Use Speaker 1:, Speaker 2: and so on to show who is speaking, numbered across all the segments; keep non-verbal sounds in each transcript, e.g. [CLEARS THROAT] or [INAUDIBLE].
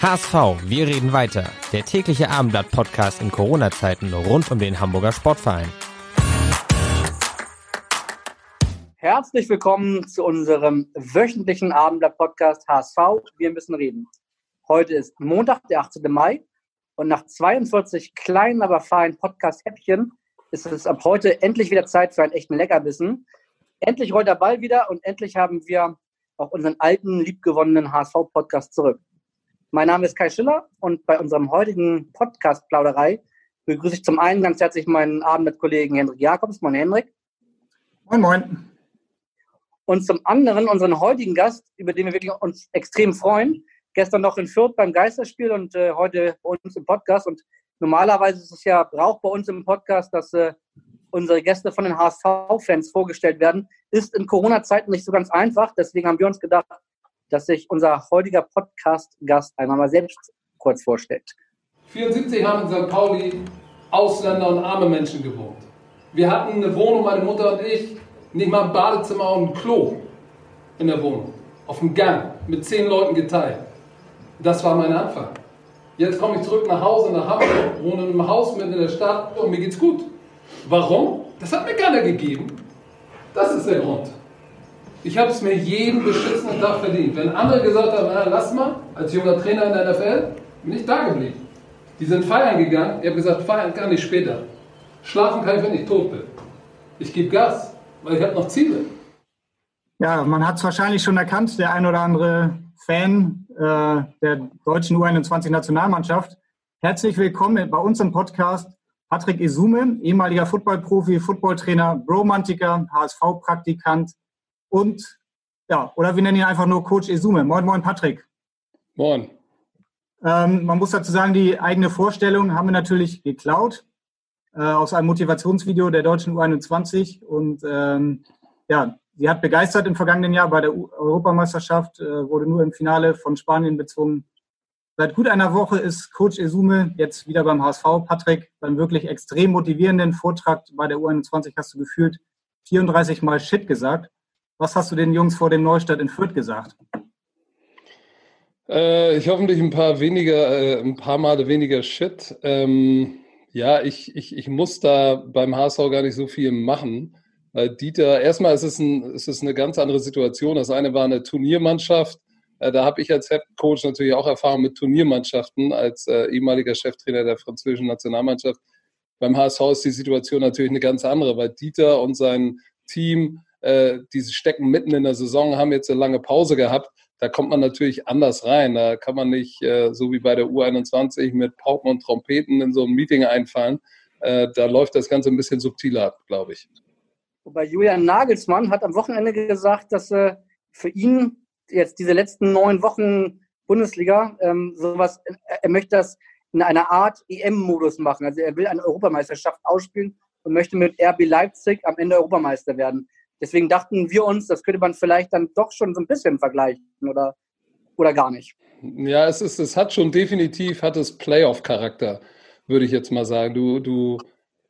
Speaker 1: HSV, wir reden weiter. Der tägliche Abendblatt-Podcast in Corona-Zeiten rund um den Hamburger Sportverein.
Speaker 2: Herzlich willkommen zu unserem wöchentlichen Abendblatt-Podcast HSV. Wir müssen reden. Heute ist Montag, der 18. Mai. Und nach 42 kleinen, aber feinen Podcast-Häppchen ist es ab heute endlich wieder Zeit für einen echten Leckerbissen. Endlich rollt der Ball wieder und endlich haben wir auch unseren alten, liebgewonnenen HSV-Podcast zurück. Mein Name ist Kai Schiller und bei unserem heutigen Podcast-Plauderei begrüße ich zum einen ganz herzlich meinen Abendblatt-Kollegen Hendrik Jakobs. Moin, Hendrik.
Speaker 3: Moin, moin.
Speaker 2: Und zum anderen unseren heutigen Gast, über den wir wirklich uns extrem freuen. Gestern noch in Fürth beim Geisterspiel und äh, heute bei uns im Podcast. Und normalerweise ist es ja Brauch bei uns im Podcast, dass äh, unsere Gäste von den HSV-Fans vorgestellt werden. Ist in Corona-Zeiten nicht so ganz einfach. Deswegen haben wir uns gedacht, dass sich unser heutiger Podcast-Gast einmal mal selbst kurz vorstellt.
Speaker 4: 74 haben in St. Pauli Ausländer und arme Menschen gewohnt. Wir hatten eine Wohnung, meine Mutter und ich, nicht mal ein Badezimmer und ein Klo in der Wohnung. Auf dem Gang, mit zehn Leuten geteilt. Das war mein Anfang. Jetzt komme ich zurück nach Hause, nach Hamburg, wohne in einem Haus mitten in der Stadt und mir geht's gut. Warum? Das hat mir keiner gegeben. Das ist der Grund. Ich habe es mir jeden beschissenen Tag verdient. Wenn andere gesagt haben, lass mal, als junger Trainer in der NFL, bin ich da geblieben. Die sind feiern gegangen. Ich habe gesagt, feiern kann ich später. Schlafen kann ich, wenn ich tot bin. Ich gebe Gas, weil ich habe noch Ziele.
Speaker 3: Ja, man hat es wahrscheinlich schon erkannt, der ein oder andere Fan äh, der deutschen U21-Nationalmannschaft. Herzlich willkommen bei uns im Podcast Patrick Isume, ehemaliger Footballprofi, Footballtrainer, Romantiker, HSV-Praktikant, und ja, oder wir nennen ihn einfach nur Coach Esume. Moin, moin, Patrick.
Speaker 4: Moin.
Speaker 3: Ähm, man muss dazu sagen, die eigene Vorstellung haben wir natürlich geklaut äh, aus einem Motivationsvideo der deutschen U21 und ähm, ja, sie hat begeistert im vergangenen Jahr bei der U Europameisterschaft, äh, wurde nur im Finale von Spanien bezwungen. Seit gut einer Woche ist Coach Esume jetzt wieder beim HSV. Patrick, beim wirklich extrem motivierenden Vortrag bei der U21 hast du gefühlt 34 Mal Shit gesagt. Was hast du den Jungs vor dem Neustadt in Fürth gesagt?
Speaker 4: Äh, ich hoffentlich ein paar weniger, äh, ein paar Male weniger Shit. Ähm, ja, ich, ich, ich muss da beim HSV gar nicht so viel machen. Weil Dieter, erstmal ist es, ein, ist es eine ganz andere Situation. Das eine war eine Turniermannschaft. Äh, da habe ich als Head Coach natürlich auch Erfahrung mit Turniermannschaften als äh, ehemaliger Cheftrainer der französischen Nationalmannschaft. Beim HSV ist die Situation natürlich eine ganz andere, weil Dieter und sein Team äh, die stecken mitten in der Saison, haben jetzt eine lange Pause gehabt. Da kommt man natürlich anders rein. Da kann man nicht äh, so wie bei der U21 mit Pauken und Trompeten in so ein Meeting einfallen. Äh, da läuft das Ganze ein bisschen subtiler ab, glaube ich.
Speaker 2: Wobei Julian Nagelsmann hat am Wochenende gesagt, dass äh, für ihn jetzt diese letzten neun Wochen Bundesliga ähm, sowas, er möchte das in einer Art EM-Modus machen. Also er will eine Europameisterschaft ausspielen und möchte mit RB Leipzig am Ende Europameister werden. Deswegen dachten wir uns, das könnte man vielleicht dann doch schon so ein bisschen vergleichen oder, oder gar nicht.
Speaker 4: Ja, es, ist, es hat schon definitiv, hat es Playoff-Charakter, würde ich jetzt mal sagen. Du, du,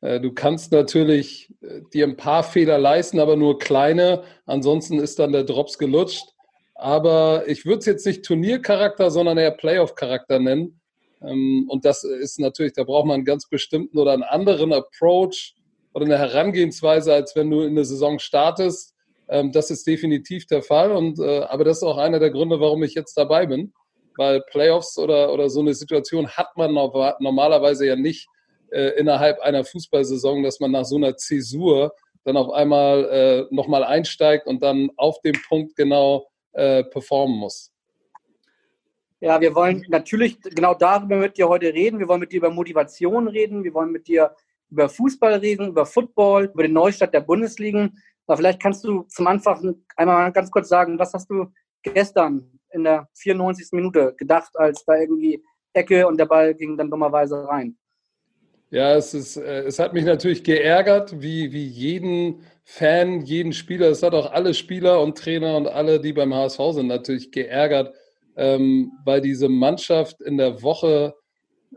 Speaker 4: äh, du kannst natürlich äh, dir ein paar Fehler leisten, aber nur kleine. Ansonsten ist dann der Drops gelutscht. Aber ich würde es jetzt nicht Turniercharakter, sondern eher Playoff-Charakter nennen. Ähm, und das ist natürlich, da braucht man einen ganz bestimmten oder einen anderen Approach oder eine Herangehensweise, als wenn du in der Saison startest. Ähm, das ist definitiv der Fall. Und, äh, aber das ist auch einer der Gründe, warum ich jetzt dabei bin. Weil Playoffs oder, oder so eine Situation hat man normalerweise ja nicht äh, innerhalb einer Fußballsaison, dass man nach so einer Zäsur dann auf einmal äh, nochmal einsteigt und dann auf dem Punkt genau äh, performen muss.
Speaker 2: Ja, wir wollen natürlich genau darüber mit dir heute reden. Wir wollen mit dir über Motivation reden. Wir wollen mit dir über Fußball reden, über Football, über den Neustart der Bundesligen. Aber vielleicht kannst du zum Anfang einmal ganz kurz sagen, was hast du gestern in der 94. Minute gedacht, als da irgendwie Ecke und der Ball ging dann dummerweise rein?
Speaker 4: Ja, es, ist, äh, es hat mich natürlich geärgert, wie, wie jeden Fan, jeden Spieler. Es hat auch alle Spieler und Trainer und alle, die beim HSV sind, natürlich geärgert, ähm, weil diese Mannschaft in der Woche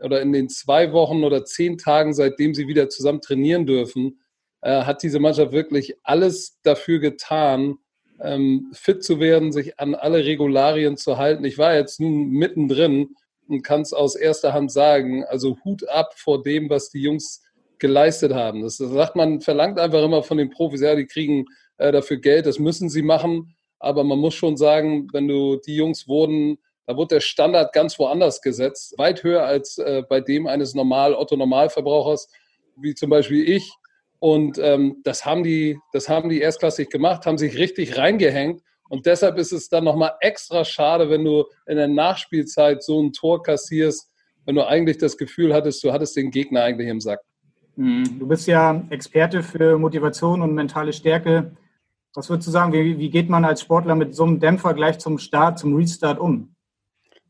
Speaker 4: oder in den zwei Wochen oder zehn Tagen, seitdem sie wieder zusammen trainieren dürfen, äh, hat diese Mannschaft wirklich alles dafür getan, ähm, fit zu werden, sich an alle Regularien zu halten. Ich war jetzt nun mittendrin und kann es aus erster Hand sagen. Also Hut ab vor dem, was die Jungs geleistet haben. Das, sagt man, verlangt einfach immer von den Profis, ja, die kriegen äh, dafür Geld, das müssen sie machen. Aber man muss schon sagen, wenn du die Jungs wurden, da wurde der Standard ganz woanders gesetzt, weit höher als äh, bei dem eines normal Otto Normalverbrauchers, wie zum Beispiel ich. Und ähm, das haben die, das haben die erstklassig gemacht, haben sich richtig reingehängt und deshalb ist es dann nochmal extra schade, wenn du in der Nachspielzeit so ein Tor kassierst, wenn du eigentlich das Gefühl hattest, du hattest den Gegner eigentlich im Sack.
Speaker 3: Mhm. Du bist ja Experte für Motivation und mentale Stärke. Was würdest du sagen, wie, wie geht man als Sportler mit so einem Dämpfer gleich zum Start, zum Restart um?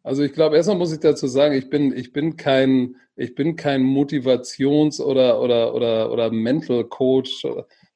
Speaker 4: Also ich glaube, erstmal muss ich dazu sagen, ich bin, ich bin kein, ich bin kein Motivations- oder, oder, oder, oder Mental Coach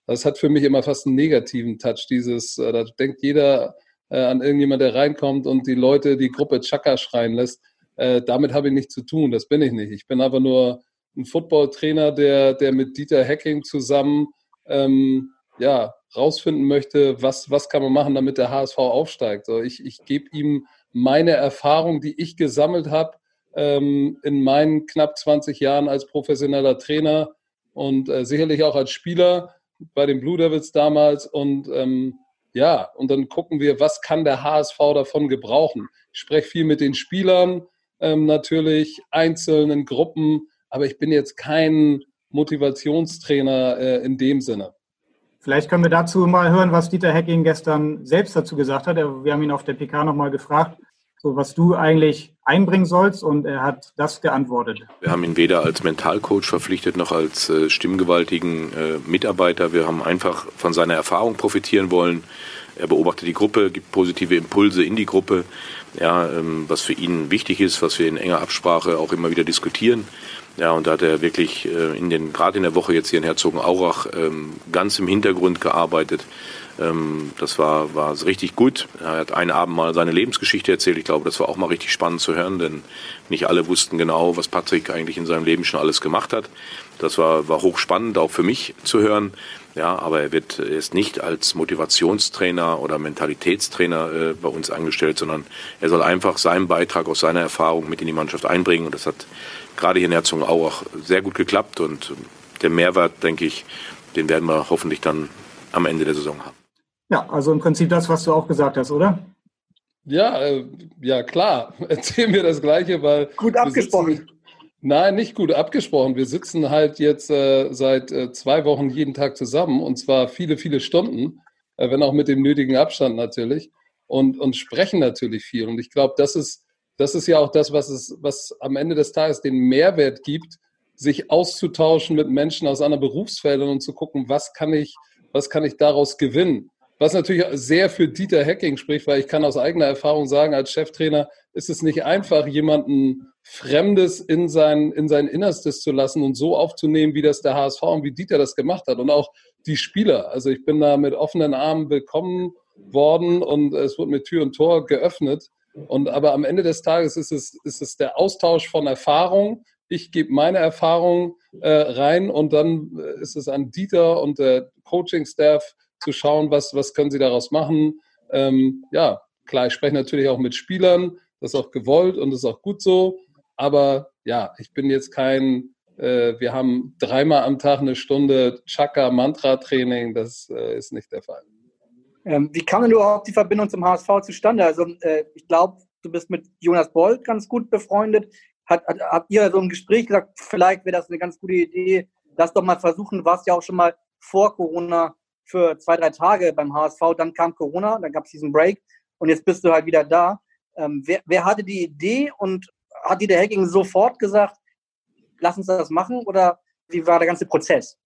Speaker 4: das hat für mich immer fast einen negativen Touch. Dieses, äh, da denkt jeder äh, an irgendjemand, der reinkommt und die Leute, die Gruppe Chaka schreien lässt. Äh, damit habe ich nichts zu tun. Das bin ich nicht. Ich bin aber nur ein Footballtrainer, der, der mit Dieter Hacking zusammen ähm, ja, rausfinden möchte, was, was kann man machen, damit der HSV aufsteigt. So, ich ich gebe ihm meine Erfahrung, die ich gesammelt habe ähm, in meinen knapp 20 Jahren als professioneller Trainer und äh, sicherlich auch als Spieler bei den Blue Devils damals und ähm, ja, und dann gucken wir, was kann der HSV davon gebrauchen. Ich spreche viel mit den Spielern, ähm, natürlich einzeln in Gruppen, aber ich bin jetzt kein Motivationstrainer äh, in dem Sinne.
Speaker 3: Vielleicht können wir dazu mal hören, was Dieter Hecking gestern selbst dazu gesagt hat. Wir haben ihn auf der PK nochmal gefragt, so was du eigentlich einbringen sollst und er hat das geantwortet.
Speaker 5: Wir haben ihn weder als Mentalcoach verpflichtet noch als äh, stimmgewaltigen äh, Mitarbeiter. Wir haben einfach von seiner Erfahrung profitieren wollen. Er beobachtet die Gruppe, gibt positive Impulse in die Gruppe, ja, ähm, was für ihn wichtig ist, was wir in enger Absprache auch immer wieder diskutieren. Ja, und da hat er wirklich äh, in den, gerade in der Woche jetzt hier in Herzogenaurach ähm, ganz im Hintergrund gearbeitet, das war, war richtig gut. Er hat einen Abend mal seine Lebensgeschichte erzählt. Ich glaube, das war auch mal richtig spannend zu hören, denn nicht alle wussten genau, was Patrick eigentlich in seinem Leben schon alles gemacht hat. Das war, war hochspannend, auch für mich zu hören. Ja, aber er wird ist nicht als Motivationstrainer oder Mentalitätstrainer äh, bei uns angestellt, sondern er soll einfach seinen Beitrag aus seiner Erfahrung mit in die Mannschaft einbringen. Und das hat gerade hier in Herzogenaurach sehr gut geklappt. Und der Mehrwert, denke ich, den werden wir hoffentlich dann am Ende der Saison haben.
Speaker 3: Ja, also im Prinzip das, was du auch gesagt hast, oder?
Speaker 4: Ja, äh, ja klar. [LAUGHS] Erzählen wir das Gleiche, weil.
Speaker 2: Gut abgesprochen.
Speaker 4: Sitzen, nein, nicht gut abgesprochen. Wir sitzen halt jetzt äh, seit äh, zwei Wochen jeden Tag zusammen und zwar viele, viele Stunden, äh, wenn auch mit dem nötigen Abstand natürlich und, und sprechen natürlich viel. Und ich glaube, das ist, das ist ja auch das, was es, was am Ende des Tages den Mehrwert gibt, sich auszutauschen mit Menschen aus anderen Berufsfeldern und zu gucken, was kann ich, was kann ich daraus gewinnen? Was natürlich sehr für Dieter Hacking spricht, weil ich kann aus eigener Erfahrung sagen, als Cheftrainer ist es nicht einfach, jemanden Fremdes in sein, in sein Innerstes zu lassen und so aufzunehmen, wie das der HSV und wie Dieter das gemacht hat. Und auch die Spieler. Also ich bin da mit offenen Armen willkommen worden und es wurde mit Tür und Tor geöffnet. Und aber am Ende des Tages ist es, ist es der Austausch von Erfahrung. Ich gebe meine Erfahrung äh, rein und dann ist es an Dieter und der Coaching-Staff zu schauen, was, was können sie daraus machen. Ähm, ja, klar, ich spreche natürlich auch mit Spielern, das ist auch gewollt und das ist auch gut so. Aber ja, ich bin jetzt kein, äh, wir haben dreimal am Tag eine Stunde Chakra-Mantra-Training, das äh, ist nicht der Fall.
Speaker 2: Ähm, wie kam denn überhaupt die Verbindung zum HSV zustande? Also äh, ich glaube, du bist mit Jonas Bolt ganz gut befreundet. Hat, hat, habt ihr so im Gespräch gesagt, vielleicht wäre das eine ganz gute Idee, lass doch mal versuchen, warst ja auch schon mal vor Corona für zwei, drei Tage beim HSV, dann kam Corona, dann gab es diesen Break und jetzt bist du halt wieder da. Ähm, wer, wer, hatte die Idee und hat die der Hacking sofort gesagt, lass uns das machen oder wie war der ganze Prozess?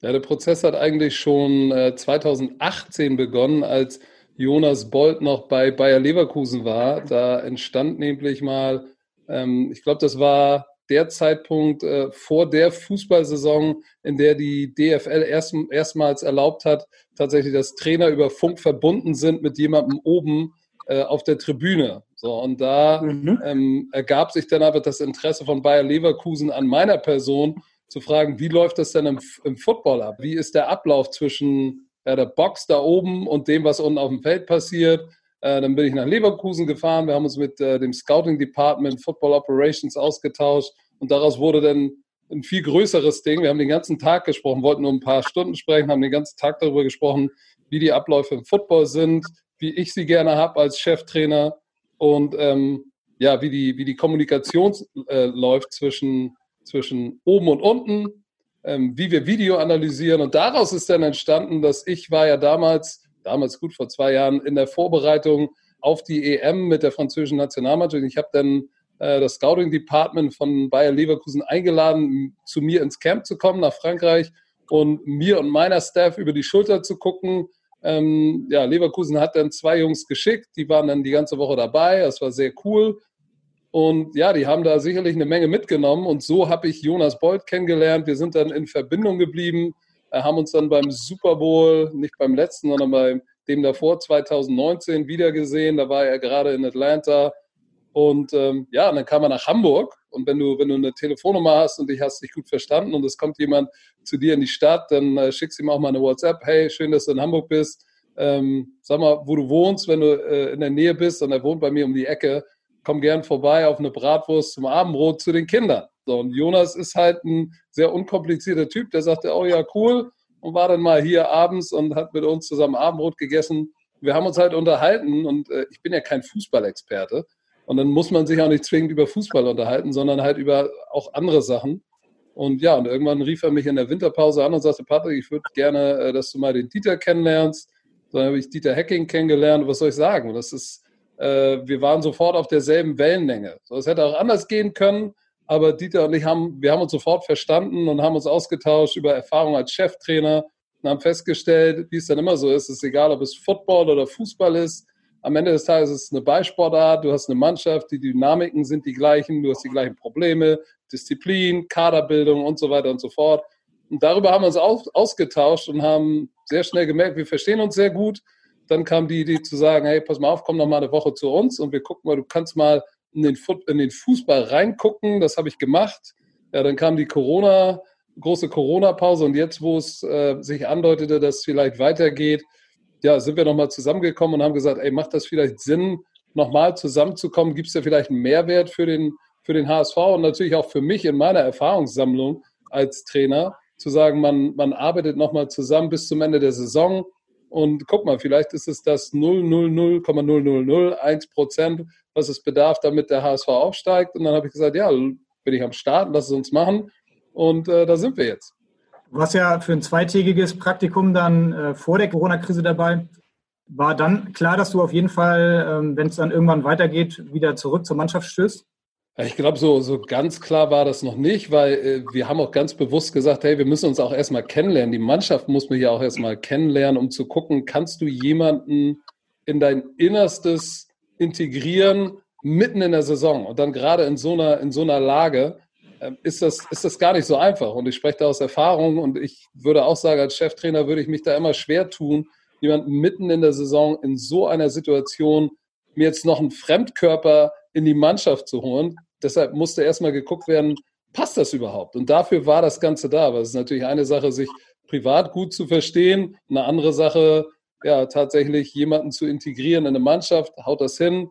Speaker 4: Ja, der Prozess hat eigentlich schon äh, 2018 begonnen, als Jonas Bolt noch bei Bayer Leverkusen war. Da entstand nämlich mal, ähm, ich glaube, das war der Zeitpunkt äh, vor der Fußballsaison, in der die DFL erst, erstmals erlaubt hat, tatsächlich, dass Trainer über Funk verbunden sind mit jemandem oben äh, auf der Tribüne. So, und da mhm. ähm, ergab sich dann aber das Interesse von Bayer Leverkusen an meiner Person, zu fragen, wie läuft das denn im, im Football ab? Wie ist der Ablauf zwischen ja, der Box da oben und dem, was unten auf dem Feld passiert? Äh, dann bin ich nach Leverkusen gefahren. Wir haben uns mit äh, dem Scouting Department Football Operations ausgetauscht und daraus wurde dann ein viel größeres Ding. Wir haben den ganzen Tag gesprochen, wollten nur ein paar Stunden sprechen, haben den ganzen Tag darüber gesprochen, wie die Abläufe im Football sind, wie ich sie gerne habe als Cheftrainer und ähm, ja, wie die, wie die Kommunikation äh, läuft zwischen zwischen oben und unten, ähm, wie wir Video analysieren. Und daraus ist dann entstanden, dass ich war ja damals, damals gut vor zwei Jahren, in der Vorbereitung auf die EM mit der französischen Nationalmannschaft. Ich habe dann das Scouting Department von Bayer Leverkusen eingeladen, zu mir ins Camp zu kommen nach Frankreich und mir und meiner Staff über die Schulter zu gucken. Ähm, ja, Leverkusen hat dann zwei Jungs geschickt, die waren dann die ganze Woche dabei. Das war sehr cool. Und ja, die haben da sicherlich eine Menge mitgenommen. Und so habe ich Jonas Bolt kennengelernt. Wir sind dann in Verbindung geblieben, äh, haben uns dann beim Super Bowl, nicht beim letzten, sondern beim dem davor 2019 wiedergesehen. Da war er gerade in Atlanta. Und ähm, ja, und dann kam er nach Hamburg. Und wenn du, wenn du eine Telefonnummer hast und dich hast dich gut verstanden und es kommt jemand zu dir in die Stadt, dann äh, schickst du ihm auch mal eine WhatsApp. Hey, schön, dass du in Hamburg bist. Ähm, sag mal, wo du wohnst, wenn du äh, in der Nähe bist. Und er wohnt bei mir um die Ecke komm gern vorbei auf eine Bratwurst zum Abendbrot zu den Kindern. So, und Jonas ist halt ein sehr unkomplizierter Typ, der sagte, oh ja, cool, und war dann mal hier abends und hat mit uns zusammen Abendbrot gegessen. Wir haben uns halt unterhalten und äh, ich bin ja kein Fußballexperte. Und dann muss man sich auch nicht zwingend über Fußball unterhalten, sondern halt über auch andere Sachen. Und ja, und irgendwann rief er mich in der Winterpause an und sagte, Patrick, ich würde gerne, äh, dass du mal den Dieter kennenlernst. Dann habe ich Dieter Hacking kennengelernt. Was soll ich sagen? Das ist äh, wir waren sofort auf derselben Wellenlänge. So, es hätte auch anders gehen können, aber Dieter und ich haben, wir haben uns sofort verstanden und haben uns ausgetauscht über Erfahrung als Cheftrainer und haben festgestellt, wie es dann immer so ist, es ist egal, ob es Football oder Fußball ist. Am Ende des Tages ist es eine Beisportart, du hast eine Mannschaft, die Dynamiken sind die gleichen, du hast die gleichen Probleme, Disziplin, Kaderbildung und so weiter und so fort. Und darüber haben wir uns ausgetauscht und haben sehr schnell gemerkt, wir verstehen uns sehr gut dann kam die Idee zu sagen, hey, pass mal auf, komm noch mal eine Woche zu uns und wir gucken mal, du kannst mal in den, Foot, in den Fußball reingucken. Das habe ich gemacht. Ja, dann kam die Corona, große Corona-Pause und jetzt, wo es äh, sich andeutete, dass es vielleicht weitergeht, ja, sind wir nochmal zusammengekommen und haben gesagt, ey, macht das vielleicht Sinn, nochmal zusammenzukommen? Gibt es da vielleicht einen Mehrwert für den, für den HSV und natürlich auch für mich in meiner Erfahrungssammlung als Trainer, zu sagen, man, man arbeitet nochmal zusammen bis zum Ende der Saison und guck mal, vielleicht ist es das 0,00,0001 Prozent, was es bedarf, damit der HSV aufsteigt. Und dann habe ich gesagt, ja, bin ich am Start, lass es uns machen. Und äh, da sind wir jetzt.
Speaker 3: Du warst ja für ein zweitägiges Praktikum dann äh, vor der Corona-Krise dabei. War dann klar, dass du auf jeden Fall, ähm, wenn es dann irgendwann weitergeht, wieder zurück zur Mannschaft stößt?
Speaker 4: Ich glaube, so, so ganz klar war das noch nicht, weil äh, wir haben auch ganz bewusst gesagt, hey, wir müssen uns auch erstmal kennenlernen. Die Mannschaft muss mich ja auch erstmal kennenlernen, um zu gucken, kannst du jemanden in dein Innerstes integrieren, mitten in der Saison und dann gerade in so einer, in so einer Lage, ist, das, ist das gar nicht so einfach. Und ich spreche da aus Erfahrung und ich würde auch sagen, als Cheftrainer würde ich mich da immer schwer tun, jemanden mitten in der Saison in so einer Situation mir jetzt noch einen Fremdkörper in die Mannschaft zu holen. Deshalb musste erstmal geguckt werden, passt das überhaupt? Und dafür war das Ganze da. Aber es ist natürlich eine Sache, sich privat gut zu verstehen, eine andere Sache, ja, tatsächlich jemanden zu integrieren in eine Mannschaft, haut das hin.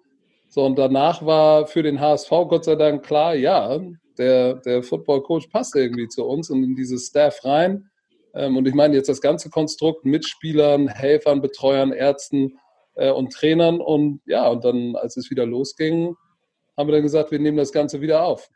Speaker 4: So, und danach war für den HSV Gott sei Dank klar, ja, der, der Football Coach passt irgendwie zu uns und in dieses Staff rein. Ähm, und ich meine jetzt das ganze Konstrukt mit Spielern, Helfern, Betreuern, Ärzten äh, und Trainern. Und ja, und dann, als es wieder losging, haben wir dann gesagt, wir nehmen das Ganze wieder auf.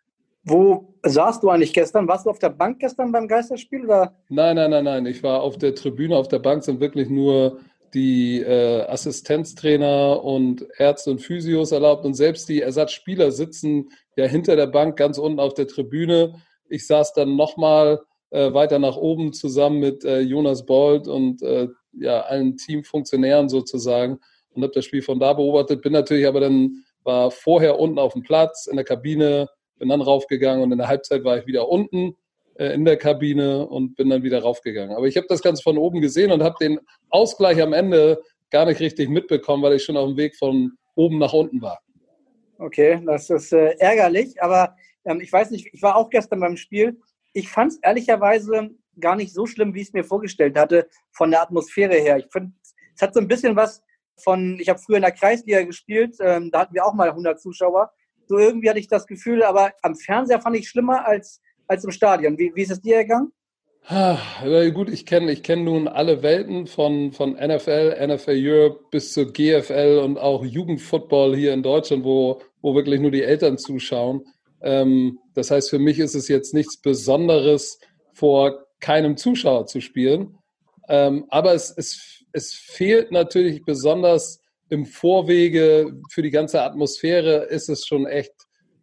Speaker 2: Wo saßt du eigentlich gestern? Warst du auf der Bank gestern beim Geisterspiel? Oder?
Speaker 4: Nein, nein, nein, nein. Ich war auf der Tribüne. Auf der Bank sind wirklich nur die äh, Assistenztrainer und Ärzte und Physios erlaubt. Und selbst die Ersatzspieler sitzen ja hinter der Bank ganz unten auf der Tribüne. Ich saß dann nochmal äh, weiter nach oben zusammen mit äh, Jonas Bold und äh, ja, allen Teamfunktionären sozusagen und habe das Spiel von da beobachtet. Bin natürlich aber dann, war vorher unten auf dem Platz in der Kabine, bin dann raufgegangen und in der Halbzeit war ich wieder unten in der Kabine und bin dann wieder raufgegangen. Aber ich habe das Ganze von oben gesehen und habe den Ausgleich am Ende gar nicht richtig mitbekommen, weil ich schon auf dem Weg von oben nach unten war.
Speaker 2: Okay, das ist äh, ärgerlich, aber ähm, ich weiß nicht, ich war auch gestern beim Spiel. Ich fand es ehrlicherweise gar nicht so schlimm, wie ich es mir vorgestellt hatte, von der Atmosphäre her. Ich finde, es hat so ein bisschen was von, ich habe früher in der Kreisliga gespielt, ähm, da hatten wir auch mal 100 Zuschauer. So irgendwie hatte ich das Gefühl, aber am Fernseher fand ich schlimmer als, als im Stadion. Wie, wie ist es dir ergangen?
Speaker 4: Ah, gut, ich kenne ich kenn nun alle Welten von, von NFL, NFL Europe bis zur GFL und auch Jugendfootball hier in Deutschland, wo, wo wirklich nur die Eltern zuschauen. Ähm, das heißt, für mich ist es jetzt nichts Besonderes, vor keinem Zuschauer zu spielen. Ähm, aber es, es, es fehlt natürlich besonders im Vorwege für die ganze Atmosphäre, ist es schon echt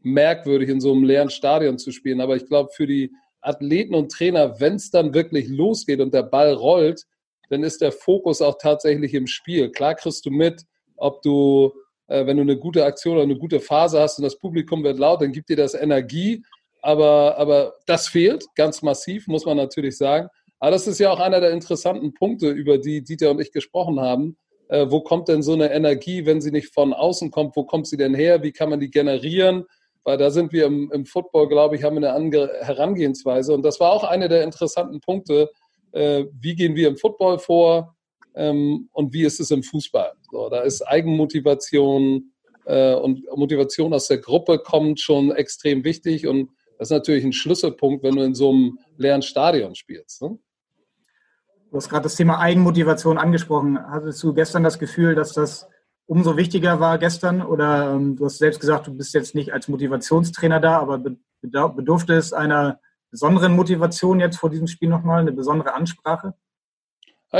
Speaker 4: merkwürdig, in so einem leeren Stadion zu spielen. Aber ich glaube, für die Athleten und Trainer, wenn es dann wirklich losgeht und der Ball rollt, dann ist der Fokus auch tatsächlich im Spiel. Klar kriegst du mit, ob du, äh, wenn du eine gute Aktion oder eine gute Phase hast und das Publikum wird laut, dann gibt dir das Energie. Aber, aber das fehlt ganz massiv, muss man natürlich sagen. Aber das ist ja auch einer der interessanten Punkte, über die Dieter und ich gesprochen haben. Äh, wo kommt denn so eine Energie, wenn sie nicht von außen kommt? Wo kommt sie denn her? Wie kann man die generieren? Weil da sind wir im, im Football, glaube ich, haben eine andere Herangehensweise. Und das war auch einer der interessanten Punkte. Äh, wie gehen wir im Football vor ähm, und wie ist es im Fußball? So, da ist Eigenmotivation äh, und Motivation aus der Gruppe kommt schon extrem wichtig. Und das ist natürlich ein Schlüsselpunkt, wenn du in so einem leeren Stadion spielst. Ne?
Speaker 3: Du hast gerade das Thema Eigenmotivation angesprochen. Hattest du gestern das Gefühl, dass das umso wichtiger war gestern? Oder ähm, du hast selbst gesagt, du bist jetzt nicht als Motivationstrainer da, aber bedurfte es einer besonderen Motivation jetzt vor diesem Spiel nochmal, eine besondere Ansprache?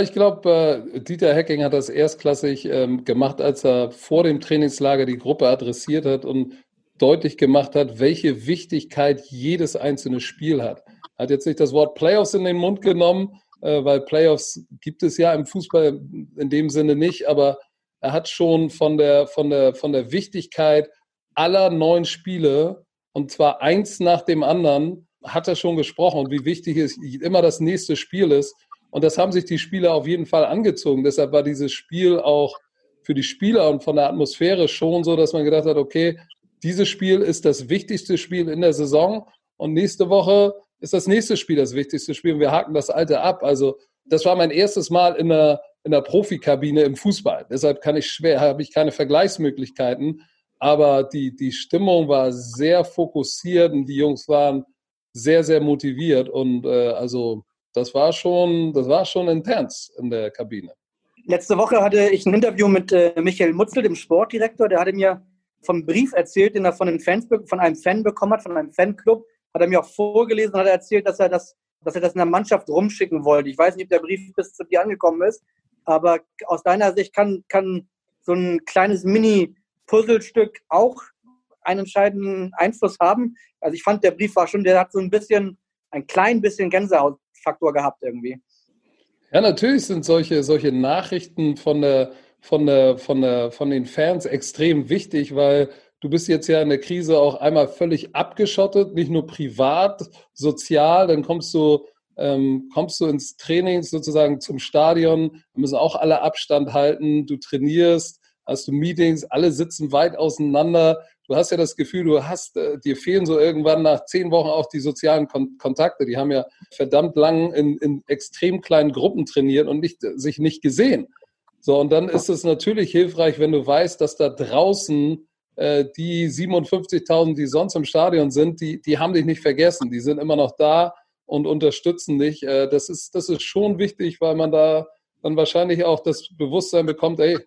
Speaker 4: Ich glaube, äh, Dieter Hecking hat das erstklassig ähm, gemacht, als er vor dem Trainingslager die Gruppe adressiert hat und deutlich gemacht hat, welche Wichtigkeit jedes einzelne Spiel hat. Hat jetzt nicht das Wort Playoffs in den Mund genommen, äh, weil Playoffs gibt es ja im Fußball in dem Sinne nicht, aber er hat schon von der, von der, von der Wichtigkeit aller neun Spiele, und zwar eins nach dem anderen, hat er schon gesprochen, wie wichtig es immer das nächste Spiel ist. Und das haben sich die Spieler auf jeden Fall angezogen. Deshalb war dieses Spiel auch für die Spieler und von der Atmosphäre schon so, dass man gedacht hat, okay, dieses Spiel ist das wichtigste Spiel in der Saison und nächste Woche ist das nächste Spiel das wichtigste Spiel und wir haken das alte ab. Also das war mein erstes Mal in der, in der Profikabine im Fußball. Deshalb kann ich schwer, habe ich keine Vergleichsmöglichkeiten. Aber die, die Stimmung war sehr fokussiert und die Jungs waren sehr, sehr motiviert. Und äh, also das war schon, das war schon intens in der Kabine.
Speaker 2: Letzte Woche hatte ich ein Interview mit äh, Michael Mutzel, dem Sportdirektor. Der hatte mir vom Brief erzählt, den er von, den Fans, von einem Fan bekommen hat, von einem Fanclub. Hat er mir auch vorgelesen und hat erzählt, dass er das, dass er das in der Mannschaft rumschicken wollte. Ich weiß nicht, ob der Brief bis zu dir angekommen ist. Aber aus deiner Sicht kann, kann so ein kleines Mini-Puzzlestück auch einen entscheidenden Einfluss haben. Also ich fand, der Brief war schon, der hat so ein bisschen, ein klein bisschen Gänsehautfaktor gehabt irgendwie.
Speaker 4: Ja, natürlich sind solche, solche Nachrichten von der, von der, von der, von den Fans extrem wichtig, weil du bist jetzt ja in der Krise auch einmal völlig abgeschottet, nicht nur privat, sozial, dann kommst du ähm, kommst du ins Training sozusagen zum Stadion, müssen auch alle Abstand halten, du trainierst, hast du Meetings, alle sitzen weit auseinander. Du hast ja das Gefühl, du hast, äh, dir fehlen so irgendwann nach zehn Wochen auch die sozialen Kon Kontakte. Die haben ja verdammt lang in, in extrem kleinen Gruppen trainiert und nicht, sich nicht gesehen. So, und dann ist es natürlich hilfreich, wenn du weißt, dass da draußen äh, die 57.000, die sonst im Stadion sind, die, die haben dich nicht vergessen. Die sind immer noch da und unterstützen dich. Äh, das, ist, das ist schon wichtig, weil man da dann wahrscheinlich auch das Bewusstsein bekommt, ey,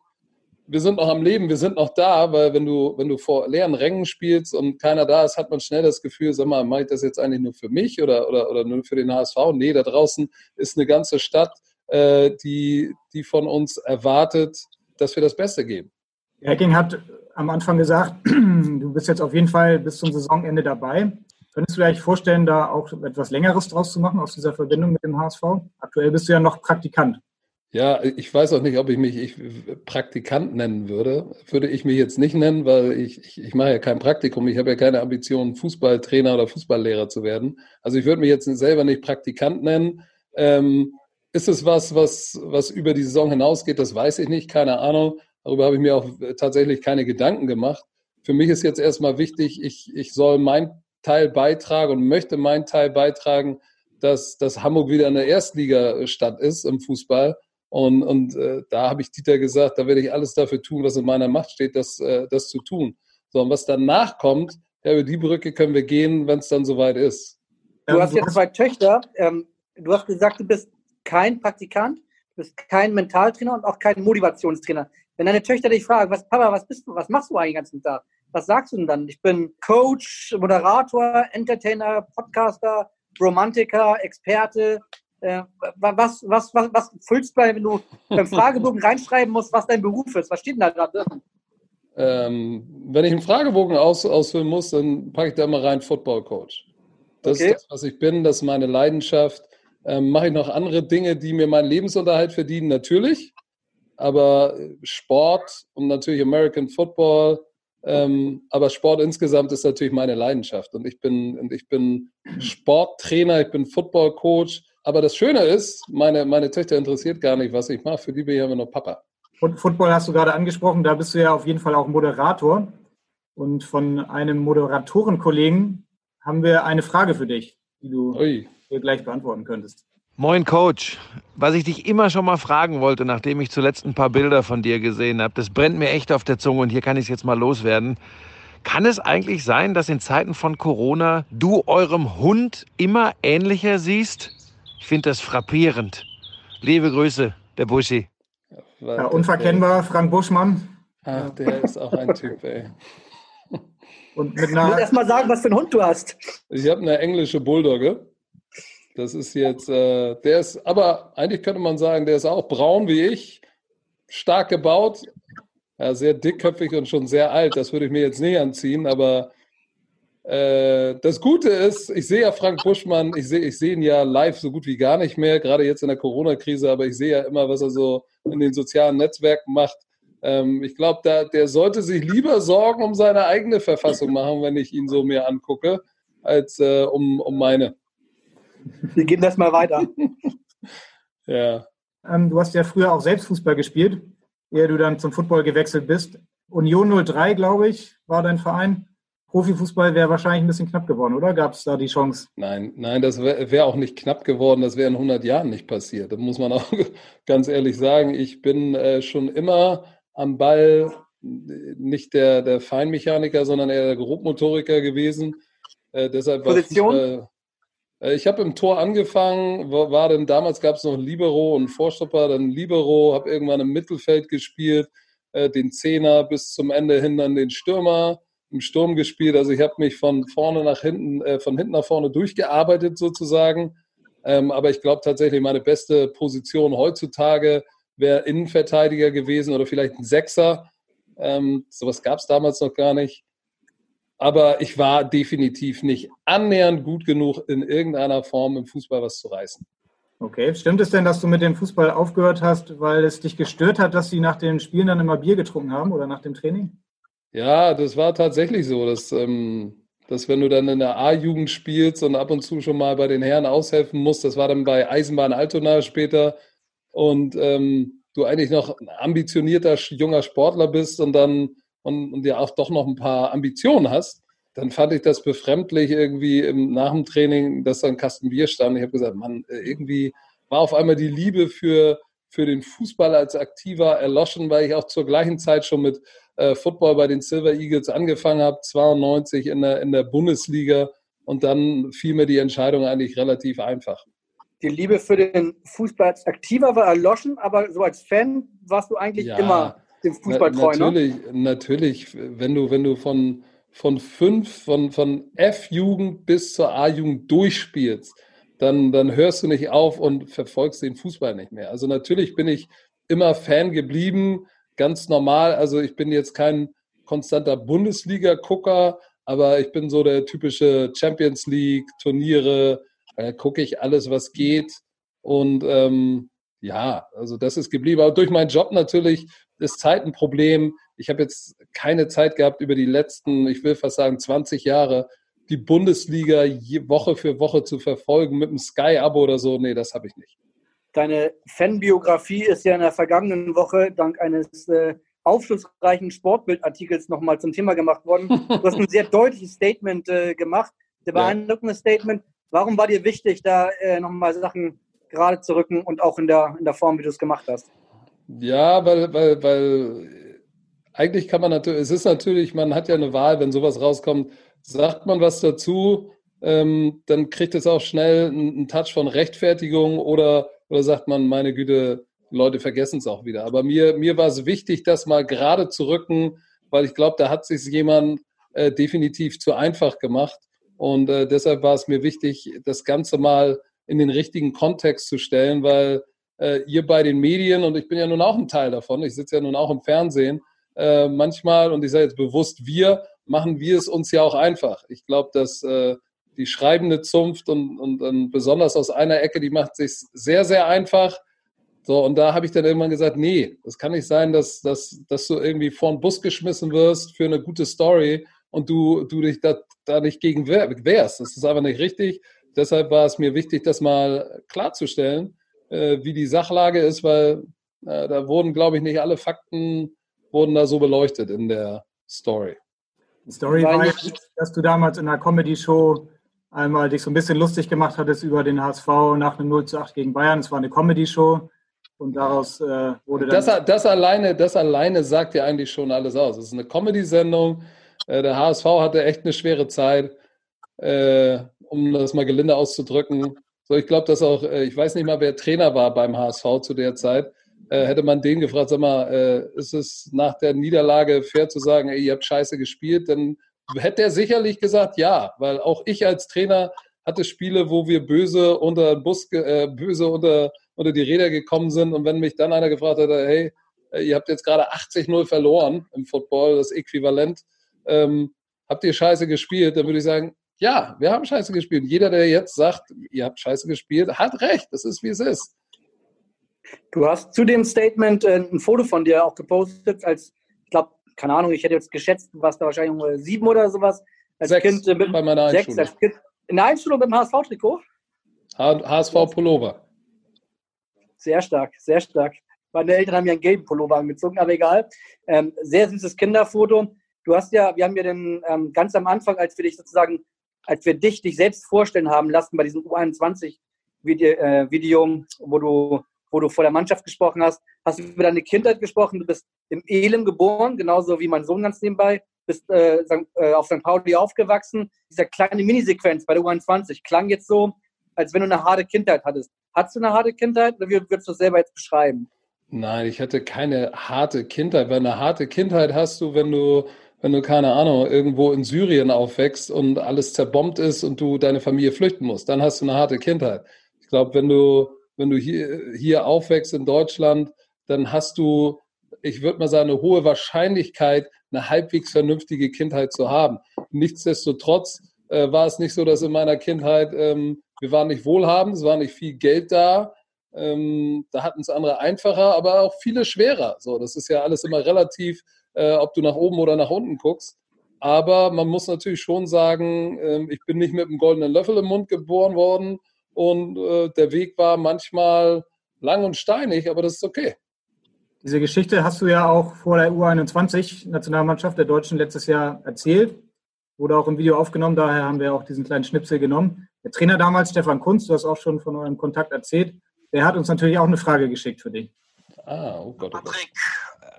Speaker 4: wir sind noch am Leben, wir sind noch da, weil wenn du, wenn du vor leeren Rängen spielst und keiner da ist, hat man schnell das Gefühl, sag mal, mache ich das jetzt eigentlich nur für mich oder, oder, oder nur für den HSV? Nee, da draußen ist eine ganze Stadt, äh, die, die von uns erwartet, dass wir das Beste geben.
Speaker 3: Hacking hat am Anfang gesagt, [CLEARS THROAT] du bist jetzt auf jeden Fall bis zum Saisonende dabei. Könntest du dir eigentlich vorstellen, da auch etwas Längeres draus zu machen aus dieser Verbindung mit dem HSV? Aktuell bist du ja noch Praktikant.
Speaker 4: Ja, ich weiß auch nicht, ob ich mich ich, Praktikant nennen würde. Würde ich mich jetzt nicht nennen, weil ich, ich, ich mache ja kein Praktikum. Ich habe ja keine Ambition, Fußballtrainer oder Fußballlehrer zu werden. Also ich würde mich jetzt selber nicht Praktikant nennen. Ähm, ist es was, was, was über die Saison hinausgeht? Das weiß ich nicht, keine Ahnung. Darüber habe ich mir auch tatsächlich keine Gedanken gemacht. Für mich ist jetzt erstmal wichtig, ich, ich soll meinen Teil beitragen und möchte meinen Teil beitragen, dass, dass Hamburg wieder eine Erstligastadt ist im Fußball und, und äh, da habe ich Dieter gesagt, da werde ich alles dafür tun, was in meiner Macht steht, das, äh, das zu tun. So, und was danach kommt, ja, über die Brücke können wir gehen, wenn es dann soweit ist.
Speaker 2: Du hast jetzt zwei Töchter. Ähm, du hast gesagt, du bist kein Praktikant, du bist kein Mentaltrainer und auch kein Motivationstrainer. Wenn deine Töchter dich fragen, was, Papa, was bist du, was machst du eigentlich den ganzen Tag? Was sagst du denn dann? Ich bin Coach, Moderator, Entertainer, Podcaster, Romantiker, Experte. Äh, was, was, was, was füllst du, wenn du beim Fragebogen [LAUGHS] reinschreiben musst, was dein Beruf ist? Was steht denn da drin?
Speaker 4: Ähm, wenn ich einen Fragebogen aus, ausfüllen muss, dann packe ich da mal rein Football Coach. Das okay. ist das, was ich bin, das ist meine Leidenschaft. Ähm, mache ich noch andere Dinge, die mir meinen Lebensunterhalt verdienen? Natürlich. Aber Sport und natürlich American Football, ähm, aber Sport insgesamt ist natürlich meine Leidenschaft. Und ich bin, und ich bin Sporttrainer, ich bin Football Coach aber das Schöne ist, meine, meine Töchter interessiert gar nicht, was ich mache. Für die bin ich immer nur Papa.
Speaker 3: Und Football hast du gerade angesprochen, da bist du ja auf jeden Fall auch Moderator. Und von einem Moderatorenkollegen haben wir eine Frage für dich, die du Ui. gleich beantworten könntest.
Speaker 6: Moin Coach, was ich dich immer schon mal fragen wollte, nachdem ich zuletzt ein paar Bilder von dir gesehen habe, das brennt mir echt auf der Zunge und hier kann ich es jetzt mal loswerden. Kann es eigentlich sein, dass in Zeiten von Corona du eurem Hund immer ähnlicher siehst? Ich finde das frappierend. Liebe Grüße, der Buschi.
Speaker 3: Ja, unverkennbar, Frank Buschmann.
Speaker 4: Ach, der ist auch ein Typ, ey.
Speaker 2: Und mit einer. Ich muss erst mal sagen, was für einen Hund du hast.
Speaker 4: Ich habe eine englische Bulldogge. Das ist jetzt, äh, der ist, aber eigentlich könnte man sagen, der ist auch braun wie ich, stark gebaut, ja, sehr dickköpfig und schon sehr alt. Das würde ich mir jetzt nicht anziehen, aber äh, das Gute ist, ich sehe ja Frank Buschmann, ich sehe ich seh ihn ja live so gut wie gar nicht mehr, gerade jetzt in der Corona-Krise, aber ich sehe ja immer, was er so in den sozialen Netzwerken macht. Ähm, ich glaube, der sollte sich lieber Sorgen um seine eigene Verfassung machen, wenn ich ihn so mir angucke, als äh, um, um meine.
Speaker 2: Wir geben das mal weiter. [LAUGHS]
Speaker 4: ja.
Speaker 3: Ähm, du hast ja früher auch selbst Fußball gespielt, ehe du dann zum Football gewechselt bist. Union 03, glaube ich, war dein Verein. Profifußball wäre wahrscheinlich ein bisschen knapp geworden, oder? Gab es da die Chance?
Speaker 4: Nein, nein, das wäre wär auch nicht knapp geworden. Das wäre in 100 Jahren nicht passiert. Das muss man auch [LAUGHS] ganz ehrlich sagen. Ich bin äh, schon immer am Ball nicht der, der Feinmechaniker, sondern eher der Grobmotoriker gewesen. Äh, deshalb
Speaker 2: Position? Fußball,
Speaker 4: ich habe im Tor angefangen, war, denn damals gab es noch Libero und Vorstopper, dann Libero, habe irgendwann im Mittelfeld gespielt, äh, den Zehner bis zum Ende hin dann den Stürmer im Sturm gespielt. Also ich habe mich von vorne nach hinten, äh, von hinten nach vorne durchgearbeitet sozusagen. Ähm, aber ich glaube tatsächlich, meine beste Position heutzutage wäre Innenverteidiger gewesen oder vielleicht ein Sechser. Ähm, sowas gab es damals noch gar nicht. Aber ich war definitiv nicht annähernd gut genug, in irgendeiner Form im Fußball was zu reißen.
Speaker 3: Okay, stimmt es denn, dass du mit dem Fußball aufgehört hast, weil es dich gestört hat, dass sie nach den Spielen dann immer Bier getrunken haben oder nach dem Training?
Speaker 4: Ja, das war tatsächlich so, dass, ähm, dass wenn du dann in der A-Jugend spielst und ab und zu schon mal bei den Herren aushelfen musst, das war dann bei Eisenbahn Altona später und ähm, du eigentlich noch ein ambitionierter junger Sportler bist und dann und, und ja auch doch noch ein paar Ambitionen hast, dann fand ich das befremdlich irgendwie im, nach dem Training, dass da ein Kasten Bier stand. Ich habe gesagt, Mann, äh, irgendwie war auf einmal die Liebe für, für den Fußball als Aktiver erloschen, weil ich auch zur gleichen Zeit schon mit äh, Football bei den Silver Eagles angefangen habe, 92 in der, in der Bundesliga und dann fiel mir die Entscheidung eigentlich relativ einfach.
Speaker 2: Die Liebe für den Fußball als Aktiver war erloschen, aber so als Fan warst du eigentlich ja, immer dem Fußball treu,
Speaker 4: ne? natürlich, ne? Natürlich, wenn du, wenn du von, von fünf, von, von F-Jugend bis zur A-Jugend durchspielst, dann, dann hörst du nicht auf und verfolgst den Fußball nicht mehr. Also natürlich bin ich immer Fan geblieben, ganz normal. Also ich bin jetzt kein konstanter Bundesliga-Gucker, aber ich bin so der typische Champions League-Turniere, äh, gucke ich alles, was geht. Und ähm, ja, also das ist geblieben. Aber durch meinen Job natürlich ist Zeit ein Problem. Ich habe jetzt keine Zeit gehabt über die letzten, ich will fast sagen, 20 Jahre, die Bundesliga Woche für Woche zu verfolgen mit einem Sky-Abo oder so. Nee, das habe ich nicht.
Speaker 2: Deine Fanbiografie ist ja in der vergangenen Woche dank eines äh, aufschlussreichen Sportbildartikels nochmal zum Thema gemacht worden. [LAUGHS] Du hast ein sehr deutliches Statement äh, gemacht, sehr beeindruckende ja. Statement. Warum war dir wichtig, da äh, nochmal Sachen gerade zu rücken und auch in der, in der Form, wie du es gemacht hast?
Speaker 4: Ja, weil, weil, weil eigentlich kann man natürlich, es ist natürlich, man hat ja eine Wahl, wenn sowas rauskommt, sagt man was dazu, ähm, dann kriegt es auch schnell einen, Touch von Rechtfertigung oder, oder sagt man, meine Güte, Leute vergessen es auch wieder. Aber mir, mir war es wichtig, das mal gerade zu rücken, weil ich glaube, da hat sich jemand äh, definitiv zu einfach gemacht. Und äh, deshalb war es mir wichtig, das Ganze mal in den richtigen Kontext zu stellen, weil äh, ihr bei den Medien, und ich bin ja nun auch ein Teil davon, ich sitze ja nun auch im Fernsehen, äh, manchmal, und ich sage jetzt bewusst wir, machen wir es uns ja auch einfach. Ich glaube, dass äh, die schreibende Zunft und, und, und besonders aus einer Ecke, die macht sich sehr, sehr einfach. So, und da habe ich dann irgendwann gesagt, nee, das kann nicht sein, dass, dass, dass du irgendwie vor den Bus geschmissen wirst für eine gute Story und du, du dich da, da nicht gegen wehrst. Das ist einfach nicht richtig. Deshalb war es mir wichtig, das mal klarzustellen, äh, wie die Sachlage ist, weil äh, da wurden, glaube ich, nicht alle Fakten wurden da so beleuchtet in der Story.
Speaker 3: Die Story war, dass du damals in einer Comedy-Show einmal dich so ein bisschen lustig gemacht hattest über den HSV nach einem 0 zu 8 gegen Bayern. Es war eine Comedy-Show und daraus äh, wurde
Speaker 4: dann. Das, das, alleine, das alleine sagt ja eigentlich schon alles aus. Es ist eine Comedy-Sendung. Äh, der HSV hatte echt eine schwere Zeit, äh, um das mal gelinde auszudrücken. So, ich glaube, dass auch, äh, ich weiß nicht mal, wer Trainer war beim HSV zu der Zeit. Äh, hätte man den gefragt, sag mal, äh, ist es nach der Niederlage fair zu sagen, ey, ihr habt scheiße gespielt, dann hätte er sicherlich gesagt, ja, weil auch ich als Trainer hatte Spiele, wo wir böse unter Bus, äh, böse unter, unter die Räder gekommen sind. Und wenn mich dann einer gefragt hätte, hey, ihr habt jetzt gerade 80-0 verloren im Football, das Äquivalent, ähm, habt ihr scheiße gespielt, dann würde ich sagen, ja, wir haben scheiße gespielt. Jeder, der jetzt sagt, ihr habt scheiße gespielt, hat recht. Das ist, wie es ist.
Speaker 2: Du hast zu dem Statement äh, ein Foto von dir auch gepostet, als, ich glaube, keine Ahnung, ich hätte jetzt geschätzt, du warst da wahrscheinlich um sieben oder sowas.
Speaker 4: Als sechs Kind äh, mit, bei meiner Einschulung. Sechs, als kind,
Speaker 2: in der Einschulung mit dem HSV-Trikot?
Speaker 4: HSV-Pullover.
Speaker 2: Sehr stark, sehr stark. Meine Eltern haben ja einen gelben Pullover angezogen, aber egal. Ähm, sehr süßes Kinderfoto. Du hast ja, wir haben ja den ähm, ganz am Anfang, als wir dich sozusagen, als wir dich dich selbst vorstellen haben lassen bei diesem U21-Video, äh, wo du wo du vor der Mannschaft gesprochen hast, hast du über deine Kindheit gesprochen. Du bist im Elim geboren, genauso wie mein Sohn ganz nebenbei, bist äh, äh auf St. Pauli aufgewachsen. Diese kleine Minisequenz bei der U21 klang jetzt so, als wenn du eine harte Kindheit hattest. Hattest du eine harte Kindheit oder wie würdest du das selber jetzt beschreiben?
Speaker 4: Nein, ich hatte keine harte Kindheit, weil eine harte Kindheit hast du, wenn du, wenn du, keine Ahnung, irgendwo in Syrien aufwächst und alles zerbombt ist und du deine Familie flüchten musst. Dann hast du eine harte Kindheit. Ich glaube, wenn du wenn du hier, hier aufwächst in Deutschland, dann hast du, ich würde mal sagen, eine hohe Wahrscheinlichkeit, eine halbwegs vernünftige Kindheit zu haben. Nichtsdestotrotz äh, war es nicht so, dass in meiner Kindheit, ähm, wir waren nicht wohlhabend, es war nicht viel Geld da. Ähm, da hatten es andere einfacher, aber auch viele schwerer. So, das ist ja alles immer relativ, äh, ob du nach oben oder nach unten guckst. Aber man muss natürlich schon sagen, äh, ich bin nicht mit einem goldenen Löffel im Mund geboren worden und äh, der Weg war manchmal lang und steinig, aber das ist okay.
Speaker 3: Diese Geschichte hast du ja auch vor der U21-Nationalmannschaft der Deutschen letztes Jahr erzählt. Wurde auch im Video aufgenommen, daher haben wir auch diesen kleinen Schnipsel genommen. Der Trainer damals, Stefan Kunz, du hast auch schon von eurem Kontakt erzählt, der hat uns natürlich auch eine Frage geschickt für dich.
Speaker 7: Ah, oh Gott, oh Gott. Patrick,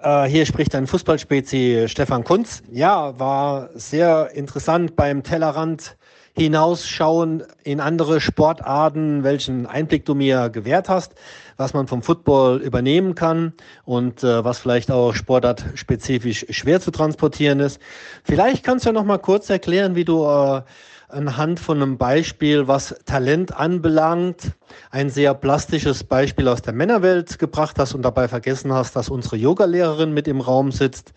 Speaker 7: äh, hier spricht ein Fußballspezi Stefan Kunz. Ja, war sehr interessant beim Tellerrand hinausschauen in andere Sportarten, welchen Einblick du mir gewährt hast, was man vom Football übernehmen kann und äh, was vielleicht auch sportartspezifisch schwer zu transportieren ist. Vielleicht kannst du ja noch mal kurz erklären, wie du äh, anhand von einem Beispiel, was Talent anbelangt, ein sehr plastisches Beispiel aus der Männerwelt gebracht hast und dabei vergessen hast, dass unsere Yogalehrerin mit im Raum sitzt.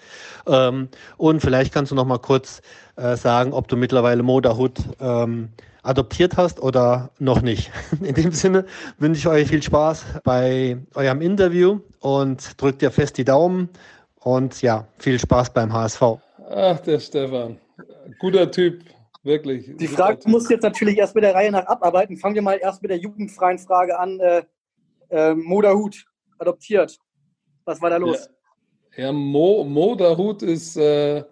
Speaker 7: Ähm, und vielleicht kannst du noch mal kurz äh, sagen, ob du mittlerweile Moderhut ähm, adoptiert hast oder noch nicht. [LAUGHS] In dem Sinne wünsche ich euch viel Spaß bei eurem Interview und drückt ihr fest die Daumen und ja, viel Spaß beim HSV.
Speaker 4: Ach, der Stefan. Guter Typ, wirklich.
Speaker 2: Die Frage muss jetzt natürlich erst mit der Reihe nach abarbeiten. Fangen wir mal erst mit der jugendfreien Frage an. Äh, äh, Moderhut, adoptiert. Was war da los?
Speaker 4: Ja, ja Mo, Moderhut ist, äh,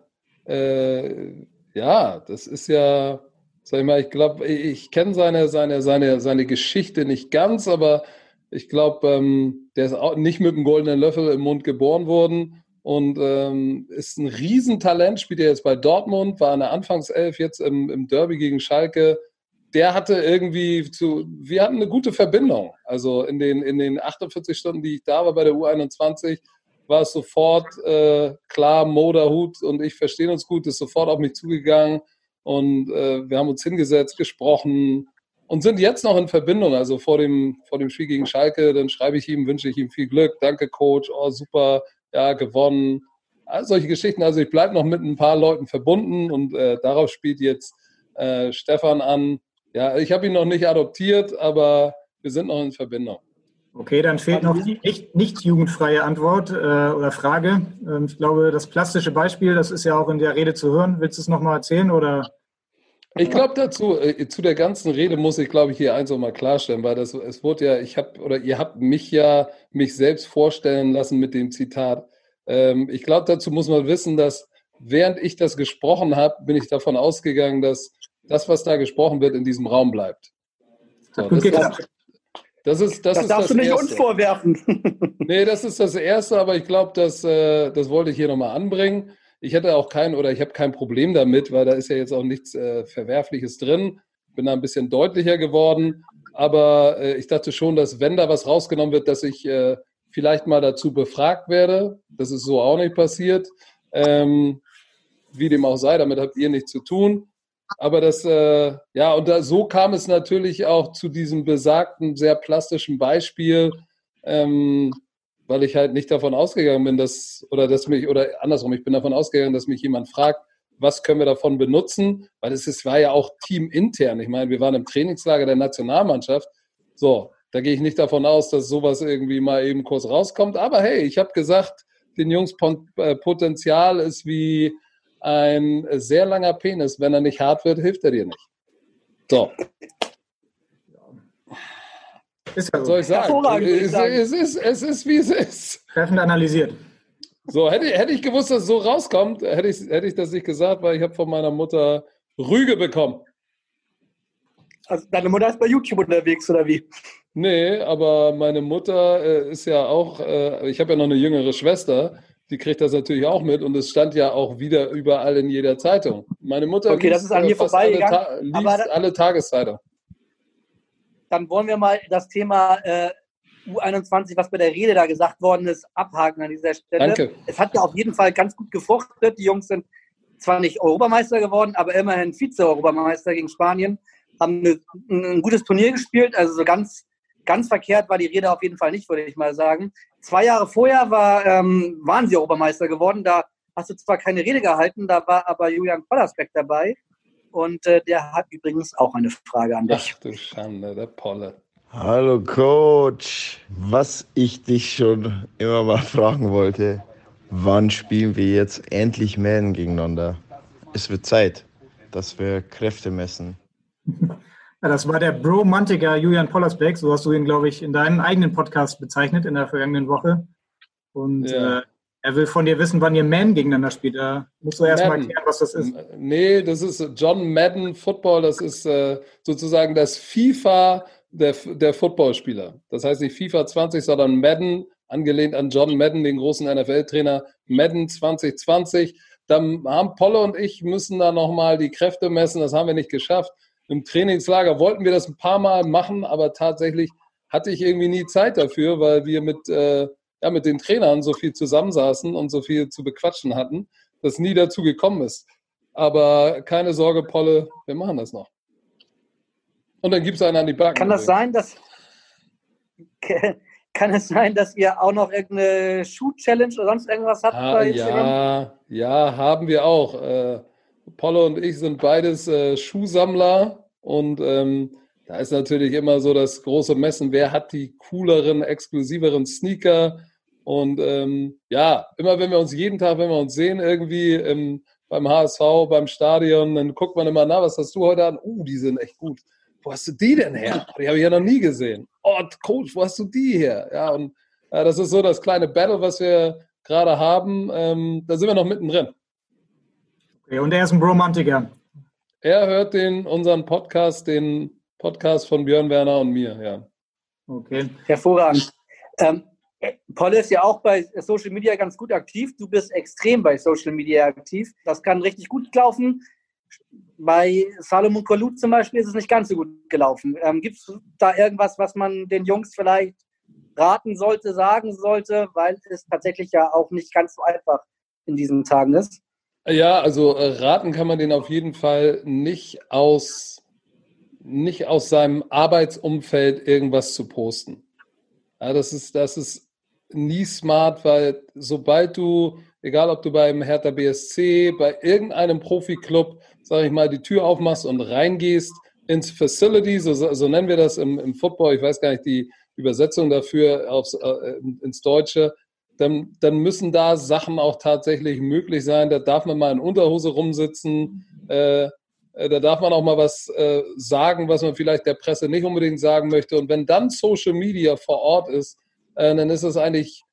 Speaker 4: äh, ja, das ist ja, sag ich mal, ich glaube, ich kenne seine, seine, seine, seine Geschichte nicht ganz, aber ich glaube, ähm, der ist auch nicht mit einem goldenen Löffel im Mund geboren worden und ähm, ist ein Riesentalent, spielt er jetzt bei Dortmund, war in der Anfangself jetzt im, im Derby gegen Schalke. Der hatte irgendwie zu, wir hatten eine gute Verbindung. Also in den, in den 48 Stunden, die ich da war bei der U21, war es sofort äh, klar, Moderhut und ich verstehen uns gut, ist sofort auf mich zugegangen und äh, wir haben uns hingesetzt, gesprochen und sind jetzt noch in Verbindung. Also vor dem, vor dem Spiel gegen Schalke, dann schreibe ich ihm, wünsche ich ihm viel Glück, danke Coach, oh super, ja, gewonnen. All solche Geschichten. Also ich bleibe noch mit ein paar Leuten verbunden und äh, darauf spielt jetzt äh, Stefan an. Ja, ich habe ihn noch nicht adoptiert, aber wir sind noch in Verbindung.
Speaker 3: Okay, dann fehlt noch die nicht, nicht jugendfreie Antwort äh, oder Frage. Ähm, ich glaube, das plastische Beispiel, das ist ja auch in der Rede zu hören. Willst du es nochmal erzählen oder?
Speaker 4: Ich glaube dazu, äh, zu der ganzen Rede muss ich, glaube ich, hier eins auch mal klarstellen, weil das, es wurde ja, ich habe, oder ihr habt mich ja, mich selbst vorstellen lassen mit dem Zitat. Ähm, ich glaube, dazu muss man wissen, dass während ich das gesprochen habe, bin ich davon ausgegangen, dass das, was da gesprochen wird, in diesem Raum bleibt. So, das, ist, das ist das,
Speaker 2: das
Speaker 4: ist
Speaker 2: darfst
Speaker 4: das
Speaker 2: du nicht
Speaker 4: Erste.
Speaker 2: uns vorwerfen. [LAUGHS]
Speaker 4: nee, das ist das Erste, aber ich glaube, das, äh, das wollte ich hier nochmal anbringen. Ich hätte auch kein oder ich habe kein Problem damit, weil da ist ja jetzt auch nichts äh, Verwerfliches drin. Bin da ein bisschen deutlicher geworden. Aber äh, ich dachte schon, dass wenn da was rausgenommen wird, dass ich äh, vielleicht mal dazu befragt werde. Das ist so auch nicht passiert. Ähm, wie dem auch sei, damit habt ihr nichts zu tun. Aber das, äh, ja, und da, so kam es natürlich auch zu diesem besagten, sehr plastischen Beispiel, ähm, weil ich halt nicht davon ausgegangen bin, dass, oder dass mich, oder andersrum, ich bin davon ausgegangen, dass mich jemand fragt, was können wir davon benutzen? Weil es ist, war ja auch teamintern. Ich meine, wir waren im Trainingslager der Nationalmannschaft. So, da gehe ich nicht davon aus, dass sowas irgendwie mal eben kurz rauskommt. Aber hey, ich habe gesagt, den Jungs äh, Potenzial ist wie ein sehr langer Penis. Wenn er nicht hart wird, hilft er dir nicht. So.
Speaker 3: Ist ja so.
Speaker 4: Soll ich sagen?
Speaker 2: Hervorragend, würde ich
Speaker 4: Es,
Speaker 2: sagen.
Speaker 4: es, ist, es ist, wie es ist.
Speaker 3: Treffend analysiert.
Speaker 4: So, hätte, hätte ich gewusst, dass es so rauskommt, hätte ich, hätte ich das nicht gesagt, weil ich habe von meiner Mutter Rüge bekommen.
Speaker 2: Also deine Mutter ist bei YouTube unterwegs, oder wie?
Speaker 4: Nee, aber meine Mutter äh, ist ja auch, äh, ich habe ja noch eine jüngere Schwester, die kriegt das natürlich auch mit und es stand ja auch wieder überall in jeder Zeitung. Meine Mutter
Speaker 2: Okay, das ist an
Speaker 4: äh,
Speaker 2: mir
Speaker 4: fast alle,
Speaker 2: vorbeigegangen,
Speaker 4: Ta liest alle Tageszeitungen.
Speaker 2: Dann wollen wir mal das Thema äh, U21, was bei der Rede da gesagt worden ist, abhaken an dieser Stelle.
Speaker 4: Danke.
Speaker 2: Es hat ja auf jeden Fall ganz gut gefruchtet. Die Jungs sind zwar nicht Europameister geworden, aber immerhin Vize-Europameister gegen Spanien. Haben eine, ein gutes Turnier gespielt. Also so ganz, ganz verkehrt war die Rede auf jeden Fall nicht, würde ich mal sagen. Zwei Jahre vorher war, ähm, waren sie Europameister geworden. Da hast du zwar keine Rede gehalten, da war aber Julian Pollersbeck dabei. Und äh, der hat übrigens auch eine Frage an dich.
Speaker 4: Ach du Schande, der Polle.
Speaker 8: Hallo Coach, was ich dich schon immer mal [LAUGHS] fragen wollte, wann spielen wir jetzt endlich Mähen gegeneinander? Es wird Zeit, dass wir Kräfte messen. [LAUGHS]
Speaker 3: Ja, das war der Bro-Mantiker Julian Pollersbeck, so hast du ihn, glaube ich, in deinem eigenen Podcast bezeichnet in der vergangenen Woche. Und
Speaker 4: Ja.
Speaker 3: äh, er will von dir wissen, wann ihr Man gegeneinander spielt. Da musst du erst mal
Speaker 4: Madden.
Speaker 3: erklären, was das ist.
Speaker 4: Nee, das ist John Madden Football, das ist äh, sozusagen das FIFA der, der Footballspieler. Das heißt nicht FIFA 20, sondern Madden, angelehnt an John Madden, den großen NFL-Trainer, Madden 2020. Dann haben Polle und ich müssen da nochmal die Kräfte messen, das haben wir nicht geschafft. Im Trainingslager wollten wir das ein paar Mal machen, aber tatsächlich hatte ich irgendwie nie Zeit dafür, weil wir mit, äh, ja, mit den Trainern so viel zusammensaßen und so viel zu bequatschen hatten, dass nie dazu gekommen ist. Aber keine Sorge, Polle, wir machen das noch. Und dann gibt es einen an die Backen.
Speaker 2: Kann das sein, dass kann es sein, dass ihr auch noch irgendeine Shoot-Challenge oder sonst irgendwas habt
Speaker 4: Ah,
Speaker 2: bei
Speaker 4: ja, ja, haben wir auch. Äh, Polle und ich sind beides äh, Schuhsammler Und ähm, da ist natürlich immer so das große Messen, wer hat die cooleren, exklusiveren Sneaker. Und ähm, ja, immer wenn wir uns jeden Tag, wenn wir uns sehen, irgendwie im, beim HSV, beim Stadion, dann guckt man immer, na, was hast du heute an? Uh, die sind echt gut. Wo hast du die denn her? Die habe ich ja noch nie gesehen. Oh, Coach, wo hast du die her? Ja, und äh, das ist so das kleine Battle, was wir gerade haben. Ähm, da sind wir noch mittendrin.
Speaker 3: Okay, und er ist ein Bromantiker.
Speaker 4: Er hört den, unseren Podcast, den Podcast von Björn Werner und mir, ja.
Speaker 2: Okay. Hervorragend. Ähm, Paul ist ja auch bei Social Media ganz gut aktiv. Du bist extrem bei Social Media aktiv. Das kann richtig gut laufen. Bei Salomon Kalou zum Beispiel ist es nicht ganz so gut gelaufen. Ähm, Gibt es da irgendwas, was man den Jungs vielleicht raten sollte, sagen sollte, weil es tatsächlich ja auch nicht ganz so einfach in diesen Tagen ist?
Speaker 4: Ja, also äh, raten kann man den auf jeden Fall nicht aus, nicht aus seinem Arbeitsumfeld irgendwas zu posten. Ja, das ist, das ist nie smart, weil sobald du, egal ob du beim Hertha BSC, bei irgendeinem Profi-Club, sag ich mal, die Tür aufmachst und reingehst ins Facility, so, so nennen wir das im, im Football, ich weiß gar nicht die Übersetzung dafür aufs, äh, ins Deutsche, dann, dann müssen da Sachen auch tatsächlich möglich sein. Da darf man mal in Unterhose rumsitzen. Äh, äh, da darf man auch mal was äh, sagen, was man vielleicht der Presse nicht unbedingt sagen möchte. Und wenn dann Social Media vor Ort ist, äh, dann ist es eigentlich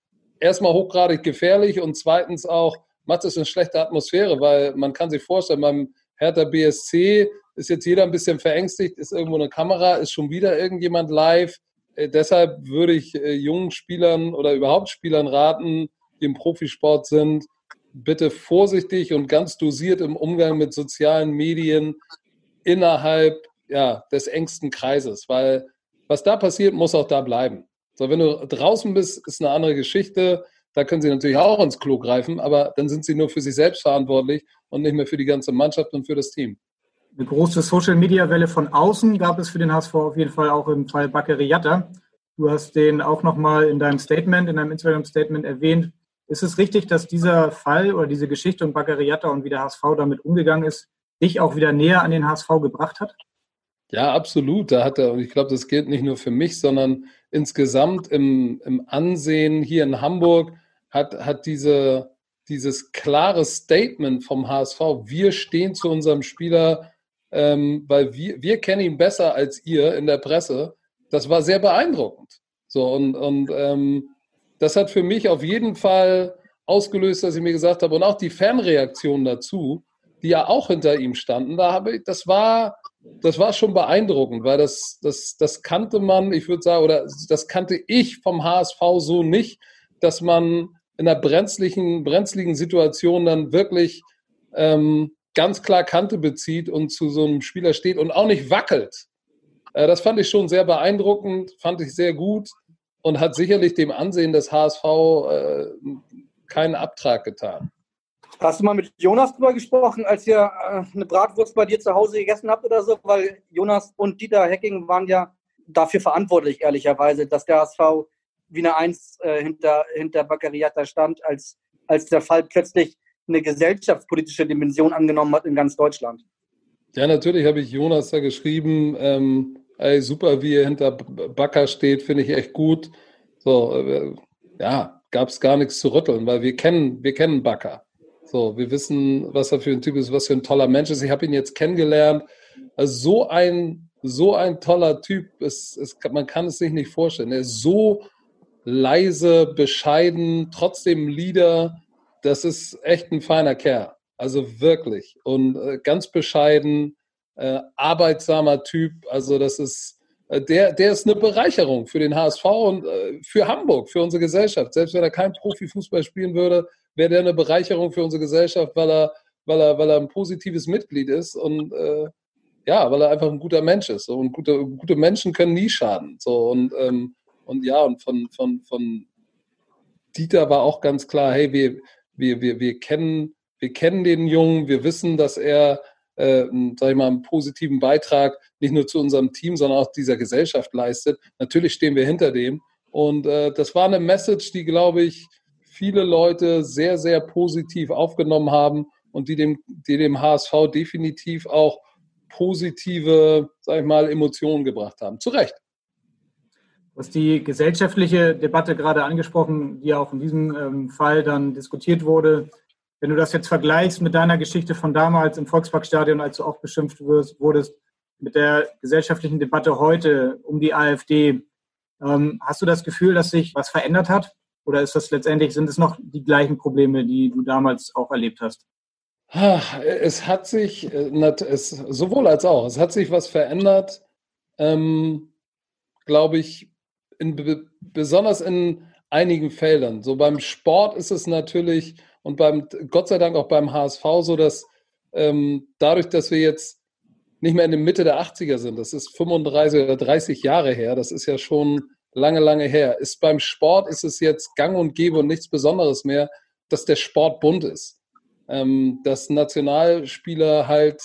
Speaker 4: erstmal hochgradig gefährlich und zweitens auch macht es eine schlechte Atmosphäre, weil man kann sich vorstellen, beim Hertha BSC ist jetzt jeder ein bisschen verängstigt, ist irgendwo eine Kamera, ist schon wieder irgendjemand live. Äh, deshalb würde ich äh, jungen Spielern oder überhaupt Spielern raten, die im Profisport sind, bitte vorsichtig und ganz dosiert im Umgang mit sozialen Medien innerhalb ja, des engsten Kreises, weil was da passiert, muss auch da bleiben. So, wenn du draußen bist, ist eine andere Geschichte. Da können sie natürlich auch ins Klo greifen, aber dann sind sie nur für sich selbst verantwortlich und nicht mehr für die ganze Mannschaft und für das Team.
Speaker 3: Eine große Social-Media-Welle von außen gab es für den HSV auf jeden Fall auch im Fall Bakary Yatta. Du hast den auch nochmal in deinem Statement, in deinem Instagram-Statement erwähnt. Ist es richtig, dass dieser Fall oder diese Geschichte um Bakary Yatta und wie der HSV damit umgegangen ist, dich auch wieder näher an den HSV gebracht hat?
Speaker 4: Ja, absolut. Da hat er, und ich glaube, das gilt nicht nur für mich, sondern insgesamt im, im Ansehen hier in Hamburg hat, hat diese, dieses klare Statement vom HSV, wir stehen zu unserem Spieler ähm, weil wir, wir kennen ihn besser als ihr in der Presse. Das war sehr beeindruckend. So, und, und ähm, das hat für mich auf jeden Fall ausgelöst, dass ich mir gesagt habe, und auch die Fanreaktion dazu, die ja auch hinter ihm standen, da habe ich, das war, das war schon beeindruckend, weil das, das, das kannte man, ich würde sagen, oder das kannte ich vom HSV so nicht, dass man in einer brenzlichen, brenzligen Situation dann wirklich ähm, ganz klar Kante bezieht und zu so einem Spieler steht und auch nicht wackelt. Äh, das fand ich schon sehr beeindruckend, fand ich sehr gut und hat sicherlich dem Ansehen des HSV äh, keinen Abtrag getan.
Speaker 2: Hast du mal mit Jonas drüber gesprochen, als ihr äh, eine Bratwurst bei dir zu Hause gegessen habt oder so? Weil Jonas und Dieter Hecking waren ja dafür verantwortlich, ehrlicherweise, dass der HSV wie eine Eins äh, hinter, hinter Baccariata stand, als, als der Fall plötzlich eine gesellschaftspolitische Dimension angenommen hat in ganz Deutschland.
Speaker 4: Ja, natürlich habe ich Jonas da geschrieben, ähm, ey, super, wie er hinter Backer steht, finde ich echt gut. So, äh, ja, gab es gar nichts zu rütteln, weil wir kennen, wir kennen Backer. So, wir wissen, was er für ein Typ ist, was für ein toller Mensch ist. Ich habe ihn jetzt kennengelernt. Also so ein, so ein toller Typ, ist, ist, man kann es sich nicht vorstellen. Er ist so leise, bescheiden, trotzdem Leader das ist echt ein feiner Kerl. Also wirklich. Und äh, ganz bescheiden, äh, arbeitsamer Typ. Also das ist, äh, der, der ist eine Bereicherung für den HSV und äh, für Hamburg, für unsere Gesellschaft. Selbst wenn er kein Profifußball spielen würde, wäre der eine Bereicherung für unsere Gesellschaft, weil er, weil er, weil er ein positives Mitglied ist und äh, ja, weil er einfach ein guter Mensch ist. Und gute, gute Menschen können nie schaden. So und, ähm, und ja, und von, von, von Dieter war auch ganz klar, hey, wir, wir, wir, wir, kennen, wir kennen den Jungen, wir wissen, dass er, äh, sag ich mal, einen positiven Beitrag nicht nur zu unserem Team, sondern auch dieser Gesellschaft leistet. Natürlich stehen wir hinter dem. Und äh, das war eine Message, die, glaube ich, viele Leute sehr, sehr positiv aufgenommen haben und die dem, die dem HSV definitiv auch positive, sag ich mal, Emotionen gebracht haben. Zu Recht.
Speaker 3: Du hast die gesellschaftliche Debatte gerade angesprochen, die auch in diesem ähm, Fall dann diskutiert wurde. Wenn du das jetzt vergleichst mit deiner Geschichte von damals im Volksparkstadion, als du auch beschimpft wurdest, mit der gesellschaftlichen Debatte heute um die AfD, ähm, hast du das Gefühl, dass sich was verändert hat? Oder ist das letztendlich, sind es noch die gleichen Probleme, die du damals auch erlebt hast?
Speaker 4: Es hat sich, äh, es, sowohl als auch, es hat sich was verändert, ähm, glaube ich, in, besonders in einigen Feldern. So beim Sport ist es natürlich und beim, Gott sei Dank auch beim HSV so, dass ähm, dadurch, dass wir jetzt nicht mehr in der Mitte der 80er sind, das ist 35 oder 30 Jahre her, das ist ja schon lange, lange her, ist beim Sport ist es jetzt gang und gäbe und nichts Besonderes mehr, dass der Sport bunt ist. Ähm, dass Nationalspieler halt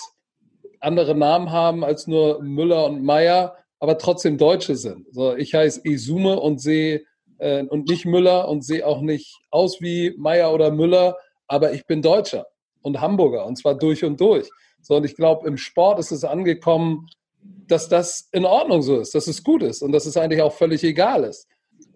Speaker 4: andere Namen haben als nur Müller und Meier aber trotzdem Deutsche sind. So, ich heiße Isume und sehe äh, und nicht Müller und sehe auch nicht aus wie Meier oder Müller, aber ich bin Deutscher und Hamburger und zwar durch und durch. So, und ich glaube, im Sport ist es angekommen, dass das in Ordnung so ist, dass es gut ist und dass es eigentlich auch völlig egal ist.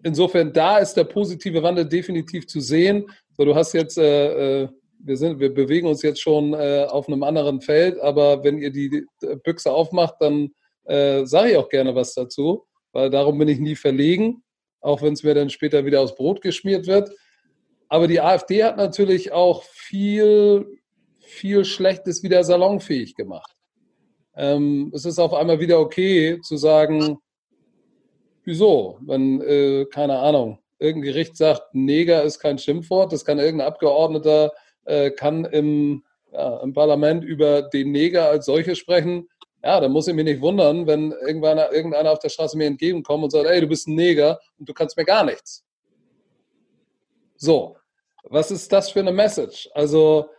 Speaker 4: Insofern, da ist der positive Wandel definitiv zu sehen. So, du hast jetzt, äh, äh wir, sind, wir bewegen uns jetzt schon äh, auf einem anderen Feld, aber wenn ihr die Büchse aufmacht, dann äh, sage ich auch gerne was dazu, weil darum bin ich nie verlegen, auch wenn es mir dann später wieder aufs Brot geschmiert wird. Aber die AfD hat natürlich auch viel, viel Schlechtes wieder salonfähig gemacht. Ähm, es ist auf einmal wieder okay zu sagen, wieso? Wenn, äh, keine Ahnung, irgendein Gericht sagt, Neger ist kein Schimpfwort, das kann irgendein Abgeordneter, äh, kann im, ja, im Parlament über den Neger als solches sprechen ja, dann muss ich mich nicht wundern, wenn irgendwann irgendeiner auf der Straße mir entgegenkommt und sagt, ey, du bist ein Neger und du kannst mir gar nichts. So, was ist das für eine Message? Also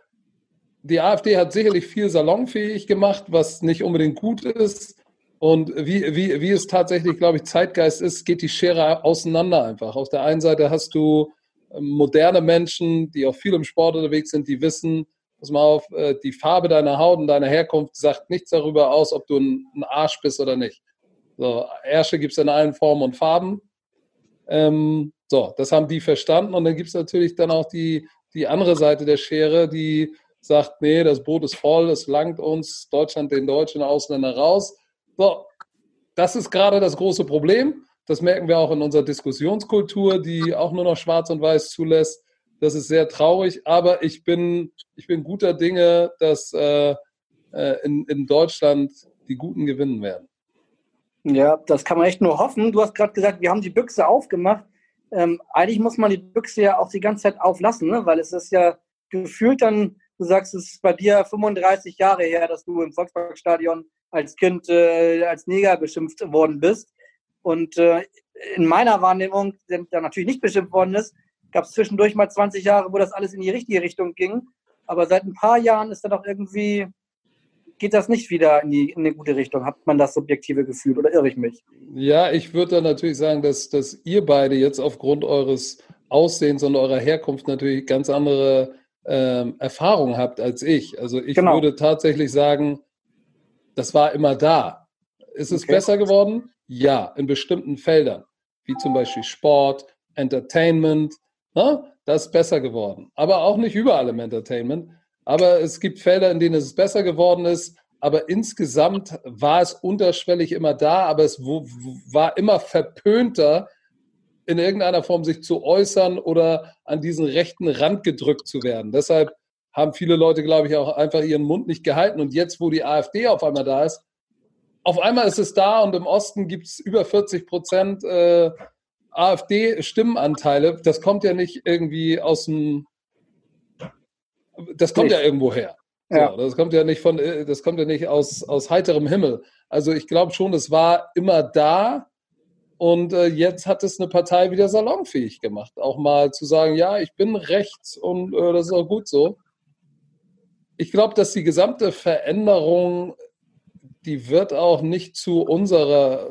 Speaker 4: die AfD hat sicherlich viel salonfähig gemacht, was nicht unbedingt gut ist. Und wie, wie, wie es tatsächlich, glaube ich, Zeitgeist ist, geht die Schere auseinander einfach. Auf der einen Seite hast du ähm, moderne Menschen, die auch viel im Sport unterwegs sind, die wissen, pass mal auf, äh, die Farbe deiner Haut und deiner Herkunft sagt nichts darüber aus, ob du ein, Arsch bist oder nicht. So, Ärsche gibt es in allen Formen und Farben. Ähm, so, das haben die verstanden. Und dann gibt es natürlich dann auch die, die andere Seite der Schere, die sagt, nee, das Boot ist voll, es langt uns, Deutschland den deutschen Ausländer raus. So, das ist gerade das große Problem. Das merken wir auch in unserer Diskussionskultur, die auch nur noch schwarz und weiß zulässt. Das ist sehr traurig, aber ich bin, ich bin guter Dinge, dass äh, äh, in, in Deutschland die Guten gewinnen werden.
Speaker 2: Ja, das kann man echt nur hoffen. Du hast gerade gesagt, wir haben die Büchse aufgemacht. Ähm, eigentlich muss man die Büchse ja auch die ganze Zeit auflassen, ne? weil es ist ja gefühlt dann, du sagst, es ist bei dir 35 Jahre her, dass du im Volksparkstadion als Kind äh, als Neger beschimpft worden bist. Und äh, in meiner Wahrnehmung, der natürlich nicht beschimpft worden ist, gab es zwischendurch mal 20 Jahre, wo das alles in die richtige Richtung ging. Aber seit ein paar Jahren ist da doch irgendwie, geht das nicht wieder in, die, in eine gute Richtung. Hat man das subjektive Gefühl oder irre ich mich?
Speaker 4: Ja, ich würde da natürlich sagen, dass, dass ihr beide jetzt aufgrund eures Aussehens und eurer Herkunft natürlich ganz andere ähm, Erfahrungen habt als ich. Also ich genau. würde tatsächlich sagen, das war immer da. Ist es okay. besser geworden? Ja, in bestimmten Feldern, wie zum Beispiel Sport, Entertainment, na, das ist besser geworden. Aber auch nicht überall im Entertainment. Aber es gibt Felder, in denen es besser geworden ist. Aber insgesamt war es unterschwellig immer da, aber es war immer verpönter, in irgendeiner Form sich zu äußern oder an diesen rechten Rand gedrückt zu werden. Deshalb haben viele Leute, glaube ich, auch einfach ihren Mund nicht gehalten. Und jetzt, wo die AfD auf einmal da ist, auf einmal ist es da und im Osten gibt es über 40 Prozent äh, AfD-Stimmenanteile, das kommt ja nicht irgendwie aus dem, das kommt nicht. ja irgendwo her. Ja. So, das kommt ja nicht von, das kommt ja nicht aus, aus heiterem Himmel. Also ich glaube schon, es war immer da und äh, jetzt hat es eine Partei wieder salonfähig gemacht. Auch mal zu sagen, ja, ich bin rechts und äh, das ist auch gut so. Ich glaube, dass die gesamte Veränderung, die wird auch nicht zu unserer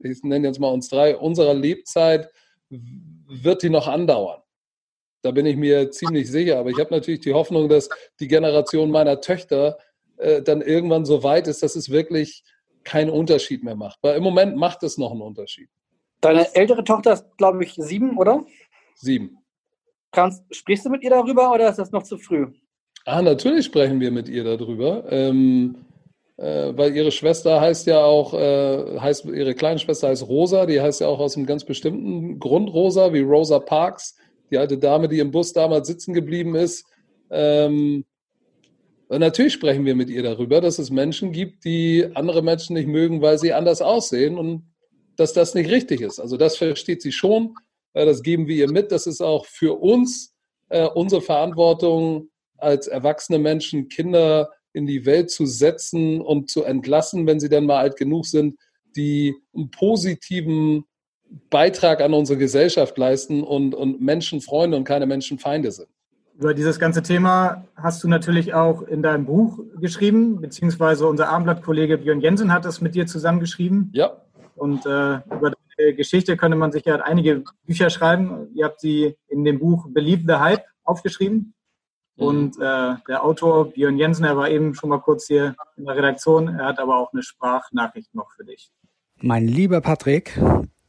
Speaker 4: ich nenne jetzt mal uns drei, unserer Lebzeit wird die noch andauern. Da bin ich mir ziemlich sicher. Aber ich habe natürlich die Hoffnung, dass die Generation meiner Töchter äh, dann irgendwann so weit ist, dass es wirklich keinen Unterschied mehr macht. Weil im Moment macht es noch einen Unterschied.
Speaker 2: Deine ältere Tochter ist, glaube ich, sieben, oder?
Speaker 4: Sieben.
Speaker 2: Kannst, sprichst du mit ihr darüber oder ist das noch zu früh?
Speaker 4: Ah, natürlich sprechen wir mit ihr darüber. Ähm, äh, weil ihre Schwester heißt ja auch, äh, heißt, ihre kleine Schwester heißt Rosa, die heißt ja auch aus einem ganz bestimmten Grund Rosa, wie Rosa Parks, die alte Dame, die im Bus damals sitzen geblieben ist. Ähm, und natürlich sprechen wir mit ihr darüber, dass es Menschen gibt, die andere Menschen nicht mögen, weil sie anders aussehen und dass das nicht richtig ist. Also das versteht sie schon, äh, das geben wir ihr mit. Das ist auch für uns äh, unsere Verantwortung als erwachsene Menschen, Kinder in die Welt zu setzen und zu entlassen, wenn sie dann mal alt genug sind, die einen positiven Beitrag an unsere Gesellschaft leisten und, und Menschenfreunde und keine Menschenfeinde sind.
Speaker 3: Über dieses ganze Thema hast du natürlich auch in deinem Buch geschrieben, beziehungsweise unser Abendblatt-Kollege Björn Jensen hat es mit dir zusammengeschrieben.
Speaker 4: Ja.
Speaker 3: Und äh, über deine Geschichte könnte man sich ja einige Bücher schreiben. Ihr habt sie in dem Buch Believe the Hype aufgeschrieben. Mhm. Und äh, der Autor Björn Jensen, er war eben schon mal kurz hier in der Redaktion. Er hat aber auch eine Sprachnachricht noch für dich.
Speaker 9: Mein lieber Patrick,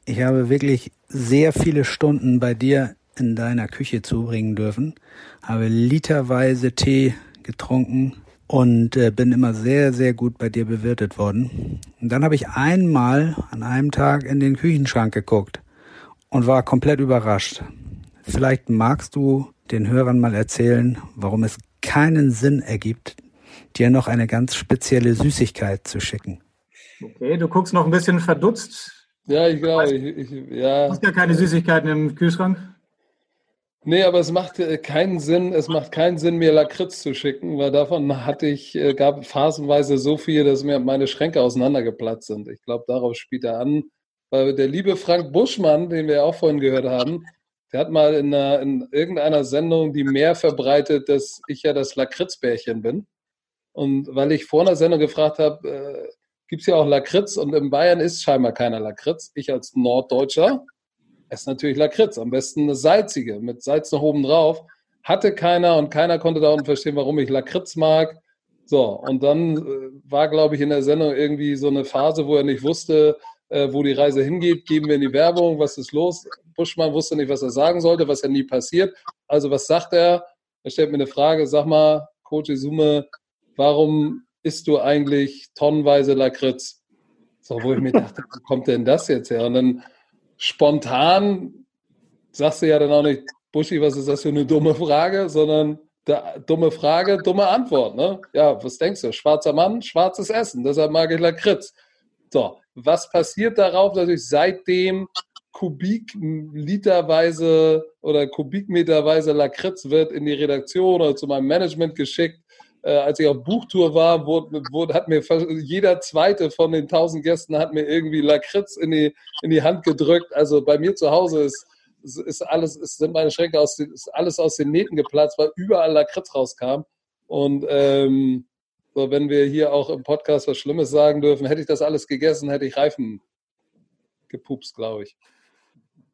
Speaker 9: ich habe wirklich sehr viele Stunden bei dir in deiner Küche zubringen dürfen, habe literweise Tee getrunken und äh, bin immer sehr, sehr gut bei dir bewirtet worden. Und dann habe ich einmal an einem Tag in den Küchenschrank geguckt und war komplett überrascht. Vielleicht magst du den Hörern mal erzählen, warum es keinen Sinn ergibt, dir noch eine ganz spezielle Süßigkeit zu schicken.
Speaker 3: Okay, du guckst noch ein bisschen verdutzt.
Speaker 4: Ja, ich glaube, ich, ich, ja.
Speaker 3: Du hast ja keine Süßigkeiten im Kühlschrank.
Speaker 4: Nee, aber es macht äh, keinen Sinn, es macht keinen Sinn, mir Lakritz zu schicken, weil davon hatte ich, äh, gab phasenweise so viel, dass mir meine Schränke auseinandergeplatzt sind. Ich glaube, darauf spielt er an. Weil der liebe Frank Buschmann, den wir auch vorhin gehört haben, der hat mal in, einer, in irgendeiner Sendung die mehr verbreitet, dass ich ja das Lakritzbärchen bin. Und weil ich vor einer Sendung gefragt habe, äh, gibt es ja auch Lakritz und in Bayern ist scheinbar keiner Lakritz. Ich als Norddeutscher esse natürlich Lakritz, am besten eine salzige mit Salz noch oben drauf. Hatte keiner und keiner konnte da unten verstehen, warum ich Lakritz mag. So, und dann äh, war, glaube ich, in der Sendung irgendwie so eine Phase, wo er nicht wusste, äh, wo die Reise hingeht. Geben wir in die Werbung, was ist los? Buschmann wusste nicht, was er sagen sollte, was ja nie passiert. Also was sagt er? Er stellt mir eine Frage, sag mal, Coach Isume, warum isst du eigentlich tonnenweise Lakritz? So, wo ich mir dachte, wo kommt denn das jetzt her? Und dann spontan sagst du ja dann auch nicht, Buschi, was ist das für eine dumme Frage, sondern da, dumme Frage, dumme Antwort. Ne? Ja, was denkst du? Schwarzer Mann, schwarzes Essen, deshalb mag ich Lakritz. So, was passiert darauf, dass ich seitdem Kubikliterweise oder Kubikmeterweise Lakritz wird in die Redaktion oder zu meinem Management geschickt. Äh, als ich auf Buchtour war, wurde, wurde, hat mir jeder zweite von den tausend Gästen hat mir irgendwie Lakritz in die, in die Hand gedrückt. Also bei mir zu Hause ist, ist alles, ist, sind meine Schränke aus, ist alles aus den Nähten geplatzt, weil überall Lakritz rauskam. Und ähm, so, wenn wir hier auch im Podcast was Schlimmes sagen dürfen, hätte ich das alles gegessen, hätte ich Reifen gepupst, glaube ich.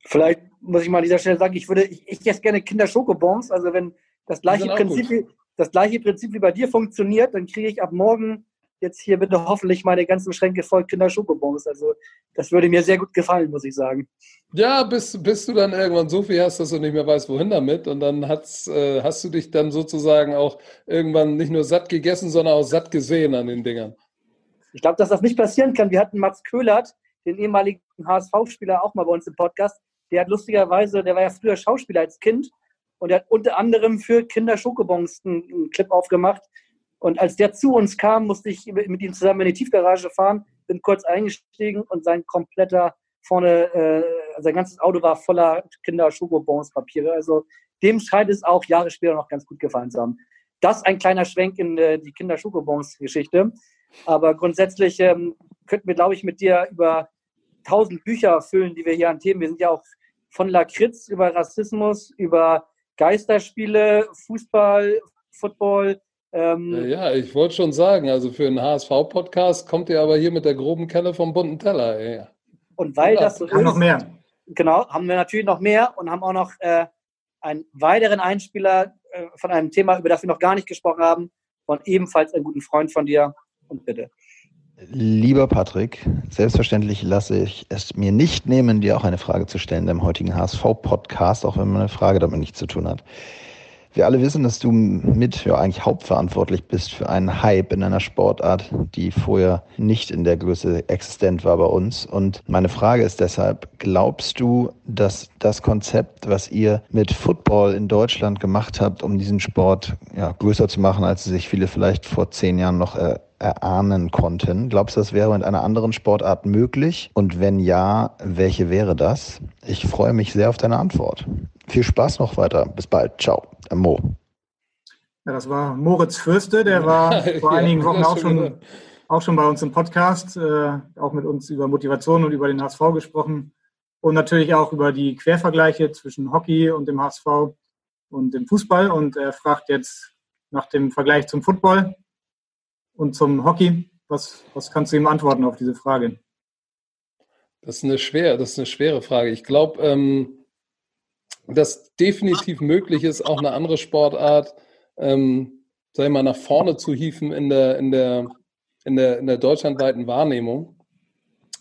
Speaker 2: Vielleicht muss ich mal an dieser Stelle sagen, ich würde, ich, ich esse gerne Kinder-Schokobons. Also wenn das gleiche Prinzip, das gleiche Prinzip wie bei dir funktioniert, dann kriege ich ab morgen jetzt hier bitte hoffentlich meine ganzen Schränke voll Kinder-Schokobons. Also das würde mir sehr gut gefallen, muss ich sagen.
Speaker 4: Ja, bis, bis du dann irgendwann so viel hast, dass du nicht mehr weißt, wohin damit. Und dann hat's, äh, hast du dich dann sozusagen auch irgendwann nicht nur satt gegessen, sondern auch satt gesehen an den Dingern.
Speaker 2: Ich glaube, dass das nicht passieren kann. Wir hatten Mats Köhlert, den ehemaligen HSV-Spieler, auch mal bei uns im Podcast der hat lustigerweise, der war ja früher Schauspieler als Kind und der hat unter anderem für Kinder Schokobons einen, einen Clip aufgemacht. Und als der zu uns kam, musste ich mit ihm zusammen in die Tiefgarage fahren, bin kurz eingestiegen und sein kompletter vorne, äh, sein ganzes Auto war voller Kinder Schokobons Papiere. Also dem scheint es auch Jahre später noch ganz gut gefallen zu haben. Das ein kleiner Schwenk in äh, die Kinder Schokobons Geschichte. Aber grundsätzlich ähm, könnten wir, glaube ich, mit dir über tausend Bücher füllen, die wir hier an Themen. Wir sind ja auch von Lakritz über Rassismus, über Geisterspiele, Fußball, Football.
Speaker 4: Ähm ja, ich wollte schon sagen, also für einen HSV-Podcast kommt ihr aber hier mit der groben Kelle vom bunten Teller. Ey.
Speaker 2: Und weil ja, das so
Speaker 3: ist, noch mehr.
Speaker 2: Genau, haben wir natürlich noch mehr und haben auch noch äh, einen weiteren Einspieler äh, von einem Thema, über das wir noch gar nicht gesprochen haben. von ebenfalls einem guten Freund von dir. Und bitte.
Speaker 8: Lieber Patrick, selbstverständlich lasse ich es mir nicht nehmen, dir auch eine Frage zu stellen im heutigen HSV-Podcast, auch wenn meine Frage damit nichts zu tun hat. Wir alle wissen, dass du mit, ja eigentlich hauptverantwortlich bist für einen Hype in einer Sportart, die vorher nicht in der Größe existent war bei uns. Und meine Frage ist deshalb, glaubst du, dass das Konzept, was ihr mit Football in Deutschland gemacht habt, um diesen Sport ja, größer zu machen, als sich viele vielleicht vor zehn Jahren noch äh, erahnen konnten. Glaubst du, das wäre mit einer anderen Sportart möglich? Und wenn ja, welche wäre das? Ich freue mich sehr auf deine Antwort. Viel Spaß noch weiter. Bis bald. Ciao. Mo.
Speaker 3: Ja, das war Moritz Fürste, der war [LAUGHS] vor einigen Wochen auch schon, auch schon bei uns im Podcast, äh, auch mit uns über Motivation und über den HSV gesprochen und natürlich auch über die Quervergleiche zwischen Hockey und dem HSV und dem Fußball. Und er fragt jetzt nach dem Vergleich zum Football und zum Hockey. Was, was kannst du ihm antworten auf diese Frage?
Speaker 4: Das ist eine schwere, das ist eine schwere Frage. Ich glaube, ähm, dass definitiv möglich ist, auch eine andere Sportart, ähm, sag ich mal, nach vorne zu hieven in der, in der, in der, in der deutschlandweiten Wahrnehmung.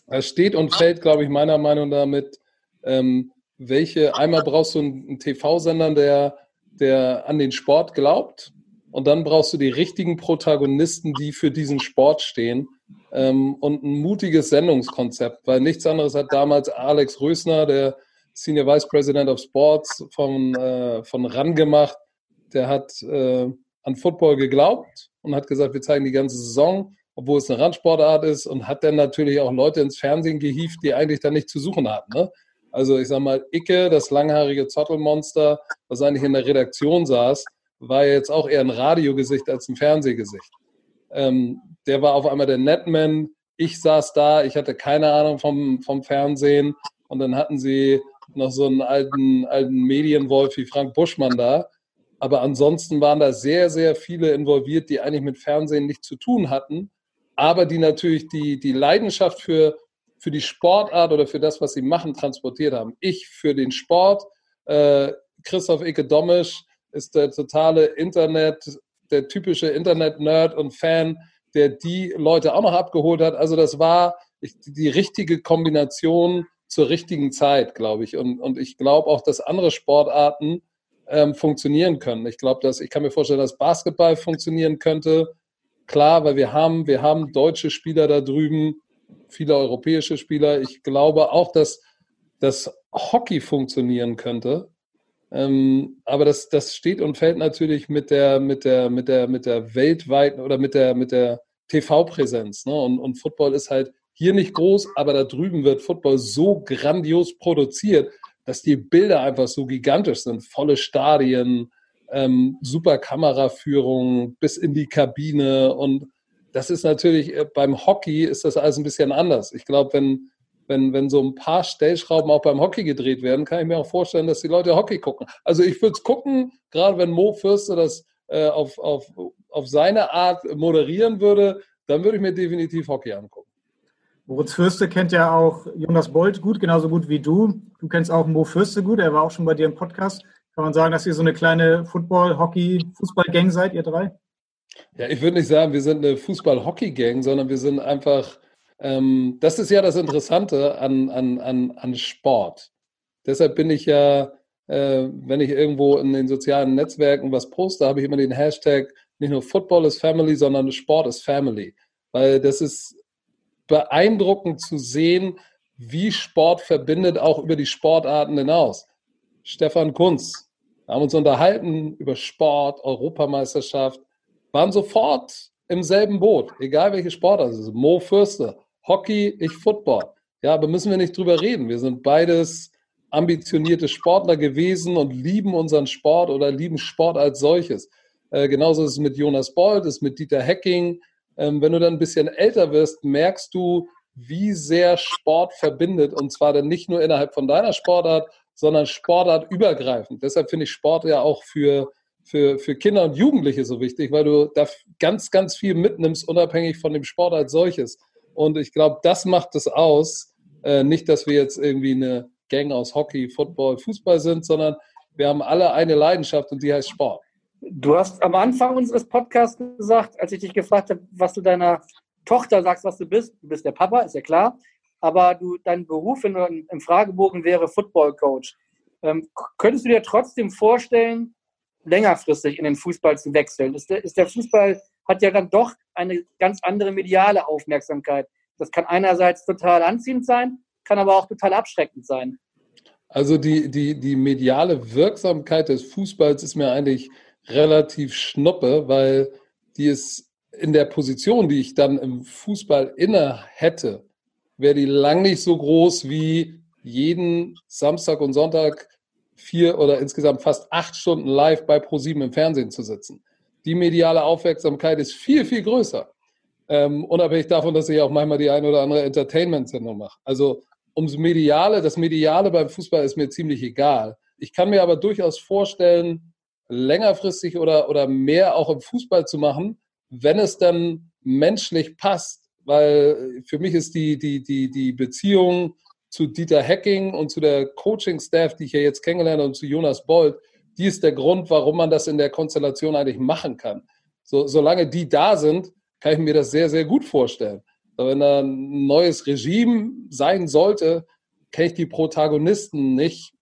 Speaker 4: Es steht und fällt, glaube ich, meiner Meinung nach damit, ähm, welche, einmal brauchst du einen, TV-Sender, der, der an den Sport glaubt, und dann brauchst du die richtigen Protagonisten, die für diesen Sport stehen. Ähm, und ein mutiges Sendungskonzept, weil nichts anderes hat damals Alex Rösner, der Senior Vice President of Sports von, äh, von RAN gemacht. Der hat äh, an Football geglaubt und hat gesagt, wir zeigen die ganze Saison, obwohl es eine Randsportart ist und hat dann natürlich auch Leute ins Fernsehen gehievt, die eigentlich da nicht zu suchen hatten. Ne? Also ich sag mal, Icke, das langhaarige Zottelmonster, was eigentlich in der Redaktion saß, war jetzt auch eher ein Radiogesicht als ein Fernsehgesicht. Ähm, der war auf einmal der Netman. Ich saß da, ich hatte keine Ahnung vom, vom Fernsehen. Und dann hatten sie noch so einen alten, alten Medienwolf wie Frank Buschmann da. Aber ansonsten waren da sehr, sehr viele involviert, die eigentlich mit Fernsehen nichts zu tun hatten, aber die natürlich die, die Leidenschaft für, für die Sportart oder für das, was sie machen, transportiert haben. Ich für den Sport, äh, Christoph Icke Domisch ist der totale Internet, der typische Internet-Nerd und Fan, der die Leute auch noch abgeholt hat. Also das war die richtige Kombination zur richtigen Zeit, glaube ich. Und, und ich glaube auch, dass andere Sportarten ähm, funktionieren können. Ich glaube, dass ich kann mir vorstellen, dass Basketball funktionieren könnte. Klar, weil wir haben, wir haben deutsche Spieler da drüben, viele europäische Spieler. Ich glaube auch, dass das Hockey funktionieren könnte. Ähm, aber das, das steht und fällt natürlich mit der, mit der, mit der, mit der weltweiten oder mit der, mit der TV-Präsenz. Ne? Und, und Football ist halt hier nicht groß, aber da drüben wird Football so grandios produziert, dass die Bilder einfach so gigantisch sind. Volle Stadien, ähm, super Kameraführung bis in die Kabine. Und das ist natürlich, äh, beim Hockey ist das alles ein bisschen anders. Ich glaube, wenn, wenn, wenn so ein paar Stellschrauben auch beim Hockey gedreht werden, kann ich mir auch vorstellen, dass die Leute Hockey gucken. Also ich würde es gucken, gerade wenn Mo Fürste das äh, auf, auf, auf seine Art moderieren würde, dann würde ich mir definitiv Hockey angucken.
Speaker 3: Moritz Fürste kennt ja auch Jonas Bolt gut, genauso gut wie du. Du kennst auch Mo Fürste gut, er war auch schon bei dir im Podcast. Kann man sagen, dass ihr so eine kleine Football-, Hockey-, Fußball-Gang seid, ihr drei?
Speaker 4: Ja, ich würde nicht sagen, wir sind eine Fußball-Hockey-Gang, sondern wir sind einfach ähm, das ist ja das Interessante an, an, an, an Sport. Deshalb bin ich ja, äh, wenn ich irgendwo in den sozialen Netzwerken was poste, habe ich immer den Hashtag nicht nur Football is Family, sondern Sport is Family. Weil das ist beeindruckend zu sehen, wie Sport verbindet, auch über die Sportarten hinaus. Stefan Kunz, wir haben uns unterhalten über Sport, Europameisterschaft, waren sofort im selben Boot, egal welche Sportart es ist. Mo Fürster, Hockey, ich Football. Ja, aber müssen wir nicht drüber reden. Wir sind beides ambitionierte Sportler gewesen und lieben unseren Sport oder lieben Sport als solches. Äh, genauso ist es mit Jonas Bold, ist mit Dieter Hecking. Ähm, wenn du dann ein bisschen älter wirst, merkst du, wie sehr Sport verbindet. Und zwar dann nicht nur innerhalb von deiner Sportart, sondern sportartübergreifend. Deshalb finde ich Sport ja auch für, für, für Kinder und Jugendliche so wichtig, weil du da ganz, ganz viel mitnimmst, unabhängig von dem Sport als solches. Und ich glaube, das macht es aus. Äh, nicht, dass wir jetzt irgendwie eine Gang aus Hockey, Football, Fußball sind, sondern wir haben alle eine Leidenschaft und die heißt Sport.
Speaker 2: Du hast am Anfang unseres Podcasts gesagt, als ich dich gefragt habe, was du deiner Tochter sagst, was du bist, du bist der Papa, ist ja klar, aber du, dein Beruf wenn im Fragebogen wäre Football Coach. Ähm, könntest du dir trotzdem vorstellen, längerfristig in den Fußball zu wechseln? Ist der, ist der Fußball hat ja dann doch eine ganz andere mediale Aufmerksamkeit. Das kann einerseits total anziehend sein, kann aber auch total abschreckend sein.
Speaker 4: Also die, die, die mediale Wirksamkeit des Fußballs ist mir eigentlich relativ schnuppe, weil die ist in der Position, die ich dann im Fußball inne hätte, wäre die lang nicht so groß wie jeden Samstag und Sonntag vier oder insgesamt fast acht Stunden live bei ProSieben im Fernsehen zu sitzen. Die mediale Aufmerksamkeit ist viel, viel größer. Ähm, unabhängig davon, dass ich auch manchmal die eine oder andere Entertainment-Sendung mache. Also ums Mediale, das Mediale beim Fußball ist mir ziemlich egal. Ich kann mir aber durchaus vorstellen, längerfristig oder, oder mehr auch im Fußball zu machen, wenn es dann menschlich passt. Weil für mich ist die, die, die, die Beziehung zu Dieter Hecking und zu der Coaching-Staff, die ich ja jetzt kennengelernt habe, und zu Jonas Bold, die ist der Grund, warum man das in der Konstellation eigentlich machen kann. So, solange die da sind, kann ich mir das sehr, sehr gut vorstellen. Wenn da ein neues Regime sein sollte, kenne ich die Protagonisten nicht,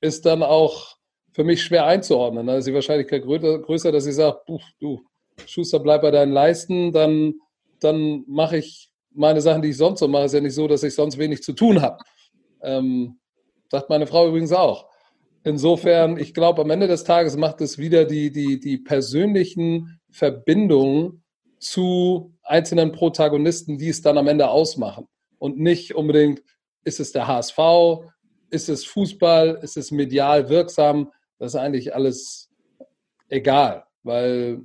Speaker 4: ist dann auch für mich schwer einzuordnen. Da ist die Wahrscheinlichkeit größer, dass ich sage, du, Schuster, bleib bei deinen Leisten, dann, dann mache ich meine Sachen, die ich sonst so mache. Ist ja nicht so, dass ich sonst wenig zu tun habe. Ähm, sagt meine Frau übrigens auch. Insofern, ich glaube, am Ende des Tages macht es wieder die, die, die persönlichen Verbindungen zu einzelnen Protagonisten, die es dann am Ende ausmachen. Und nicht unbedingt, ist es der HSV, ist es Fußball, ist es medial wirksam. Das ist eigentlich alles egal, weil,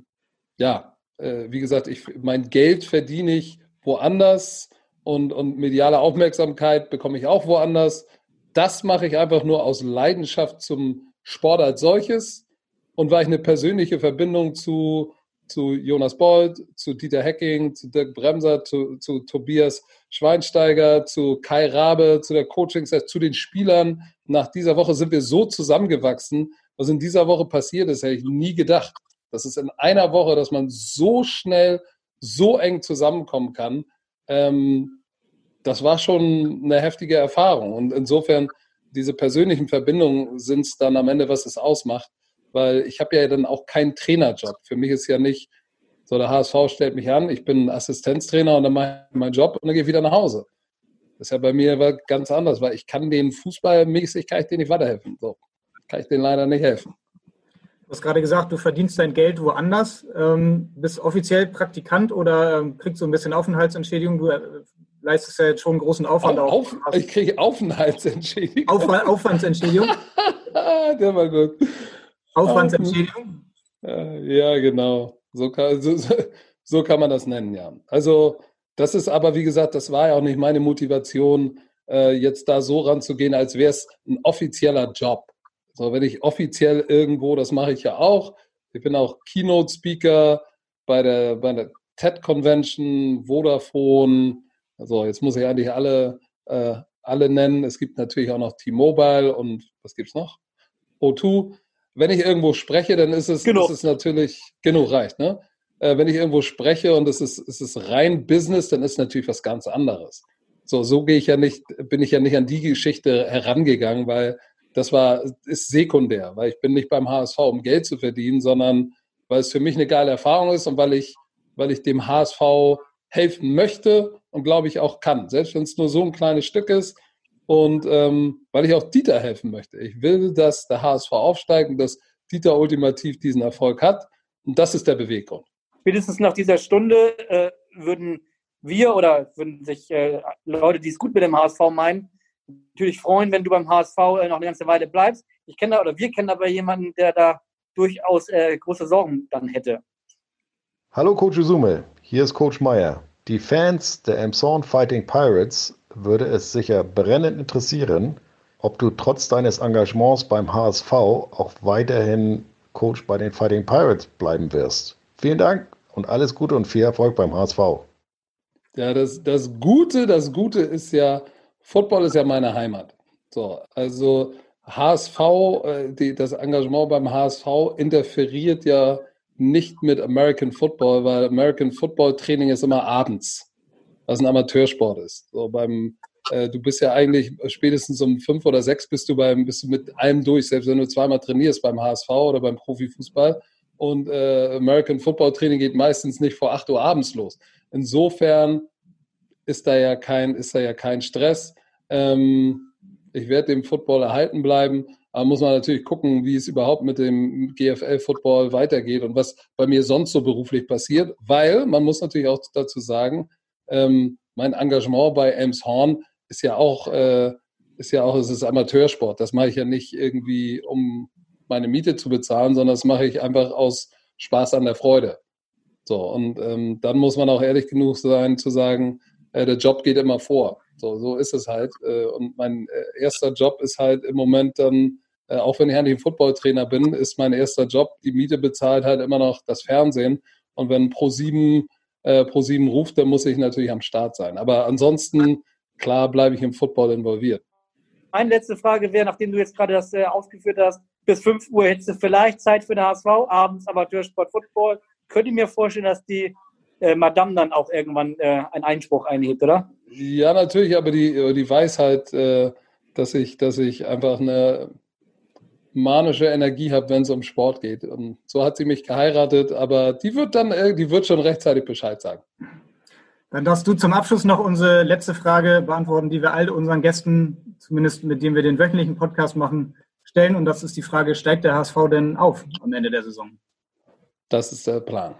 Speaker 4: ja, äh, wie gesagt, ich, mein Geld verdiene ich woanders und, und mediale Aufmerksamkeit bekomme ich auch woanders. Das mache ich einfach nur aus Leidenschaft zum Sport als solches und weil ich eine persönliche Verbindung zu zu Jonas Bold, zu Dieter Hecking, zu Dirk Bremser, zu, zu Tobias Schweinsteiger, zu Kai Rabe, zu der Coaching, zu den Spielern. Nach dieser Woche sind wir so zusammengewachsen. Was in dieser Woche passiert ist, hätte ich nie gedacht. Das ist in einer Woche, dass man so schnell, so eng zusammenkommen kann. Ähm, das war schon eine heftige Erfahrung. Und insofern, diese persönlichen Verbindungen sind es dann am Ende, was es ausmacht weil ich habe ja dann auch keinen Trainerjob. Für mich ist ja nicht so, der HSV stellt mich an, ich bin Assistenztrainer und dann mache ich meinen Job und dann gehe ich wieder nach Hause. Das ist ja bei mir ganz anders, weil ich kann den fußballmäßig, kann ich denen nicht weiterhelfen. So kann ich denen leider nicht helfen.
Speaker 3: Du hast gerade gesagt, du verdienst dein Geld woanders. Ähm, bist offiziell Praktikant oder ähm, kriegst du ein bisschen Aufenthaltsentschädigung? Du äh, leistest ja jetzt schon einen großen Aufwand
Speaker 4: auf. auf ich kriege Aufenthaltsentschädigung.
Speaker 3: Auf, [LAUGHS] Aufwandsentschädigung? [LAUGHS]
Speaker 4: Der war gut.
Speaker 3: Aufwandsentschädigung?
Speaker 4: Ja, genau. So kann, so, so kann man das nennen, ja. Also das ist aber, wie gesagt, das war ja auch nicht meine Motivation, äh, jetzt da so ranzugehen, als wäre es ein offizieller Job. So, wenn ich offiziell irgendwo, das mache ich ja auch. Ich bin auch Keynote-Speaker bei der, bei der TED Convention, Vodafone. Also jetzt muss ich eigentlich alle, äh, alle nennen. Es gibt natürlich auch noch T-Mobile und was gibt es noch? O2 wenn ich irgendwo spreche, dann ist es, ist es natürlich, genug reicht, ne? Äh, wenn ich irgendwo spreche und es ist, es ist rein Business, dann ist natürlich was ganz anderes. So, so gehe ich ja nicht, bin ich ja nicht an die Geschichte herangegangen, weil das war, ist sekundär, weil ich bin nicht beim HSV, um Geld zu verdienen, sondern weil es für mich eine geile Erfahrung ist und weil ich, weil ich dem HSV helfen möchte und glaube ich auch kann. Selbst wenn es nur so ein kleines Stück ist, und ähm, weil ich auch Dieter helfen möchte. Ich will, dass der HSV aufsteigt und dass Dieter ultimativ diesen Erfolg hat. Und das ist der Beweggrund.
Speaker 2: Spätestens nach dieser Stunde äh, würden wir oder würden sich äh, Leute, die es gut mit dem HSV meinen, natürlich freuen, wenn du beim HSV äh, noch eine ganze Weile bleibst. Ich kenne da, oder wir kennen aber jemanden, der da durchaus äh, große Sorgen dann hätte.
Speaker 10: Hallo Coach Usume, hier ist Coach Meyer. Die Fans der Emson Fighting Pirates würde es sicher brennend interessieren, ob du trotz deines Engagements beim HSV auch weiterhin Coach bei den Fighting Pirates bleiben wirst. Vielen Dank und alles Gute und viel Erfolg beim HSV.
Speaker 4: Ja, das, das Gute, das Gute ist ja, Football ist ja meine Heimat. So, also HSV, äh, die, das Engagement beim HSV interferiert ja nicht mit American Football, weil American Football Training ist immer abends, was ein Amateursport ist. So beim, äh, du bist ja eigentlich spätestens um fünf oder sechs bist du beim, bist du mit allem durch, selbst wenn du zweimal trainierst beim HSV oder beim Profifußball. Und äh, American Football Training geht meistens nicht vor acht Uhr abends los. Insofern ist da ja kein, ist da ja kein Stress. Ähm, ich werde dem Football erhalten bleiben. Aber muss man natürlich gucken, wie es überhaupt mit dem GFL-Football weitergeht und was bei mir sonst so beruflich passiert. Weil man muss natürlich auch dazu sagen, ähm, mein Engagement bei Elmshorn ist ja auch, äh, ist ja auch, es ist Amateursport. Das mache ich ja nicht irgendwie, um meine Miete zu bezahlen, sondern das mache ich einfach aus Spaß an der Freude. So, und ähm, dann muss man auch ehrlich genug sein zu sagen, äh, der Job geht immer vor. So, so ist es halt. Äh, und mein äh, erster Job ist halt im Moment dann, äh, auch wenn ich eigentlich Footballtrainer bin, ist mein erster Job, die Miete bezahlt halt immer noch das Fernsehen. Und wenn Pro7 äh, Pro 7 ruft, dann muss ich natürlich am Start sein. Aber ansonsten, klar, bleibe ich im Football involviert.
Speaker 2: Meine letzte Frage wäre, nachdem du jetzt gerade das äh, ausgeführt hast, bis 5 Uhr hättest du vielleicht Zeit für den HSV, abends Amateursport Football. Könnte ich mir vorstellen, dass die äh, Madame dann auch irgendwann äh, einen Einspruch einhebt, oder?
Speaker 4: Ja, natürlich, aber die, die weiß halt, äh, dass, ich, dass ich einfach eine manische Energie habe, wenn es um Sport geht. Und so hat sie mich geheiratet, aber die wird dann, äh, die wird schon rechtzeitig Bescheid sagen.
Speaker 3: Dann darfst du zum Abschluss noch unsere letzte Frage beantworten, die wir all unseren Gästen, zumindest mit denen wir den wöchentlichen Podcast machen, stellen. Und das ist die Frage, steigt der HSV denn auf am Ende der Saison?
Speaker 4: Das ist der Plan.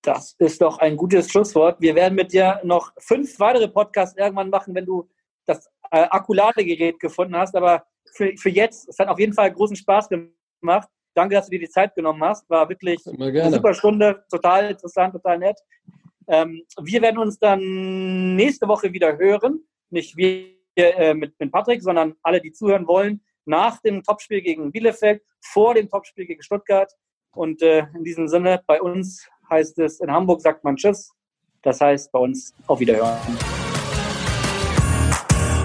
Speaker 2: Das ist doch ein gutes Schlusswort. Wir werden mit dir noch fünf weitere Podcasts irgendwann machen, wenn du das äh, Akkulade-Gerät gefunden hast. Aber für, für jetzt, es hat auf jeden Fall großen Spaß gemacht. Danke, dass du dir die Zeit genommen hast. War wirklich eine super Stunde, total interessant, total nett. Ähm, wir werden uns dann nächste Woche wieder hören. Nicht wir äh, mit, mit Patrick, sondern alle, die zuhören wollen, nach dem Topspiel gegen Bielefeld, vor dem Topspiel gegen Stuttgart. Und äh, in diesem Sinne, bei uns heißt es, in Hamburg sagt man Tschüss. Das heißt bei uns auf Wiederhören.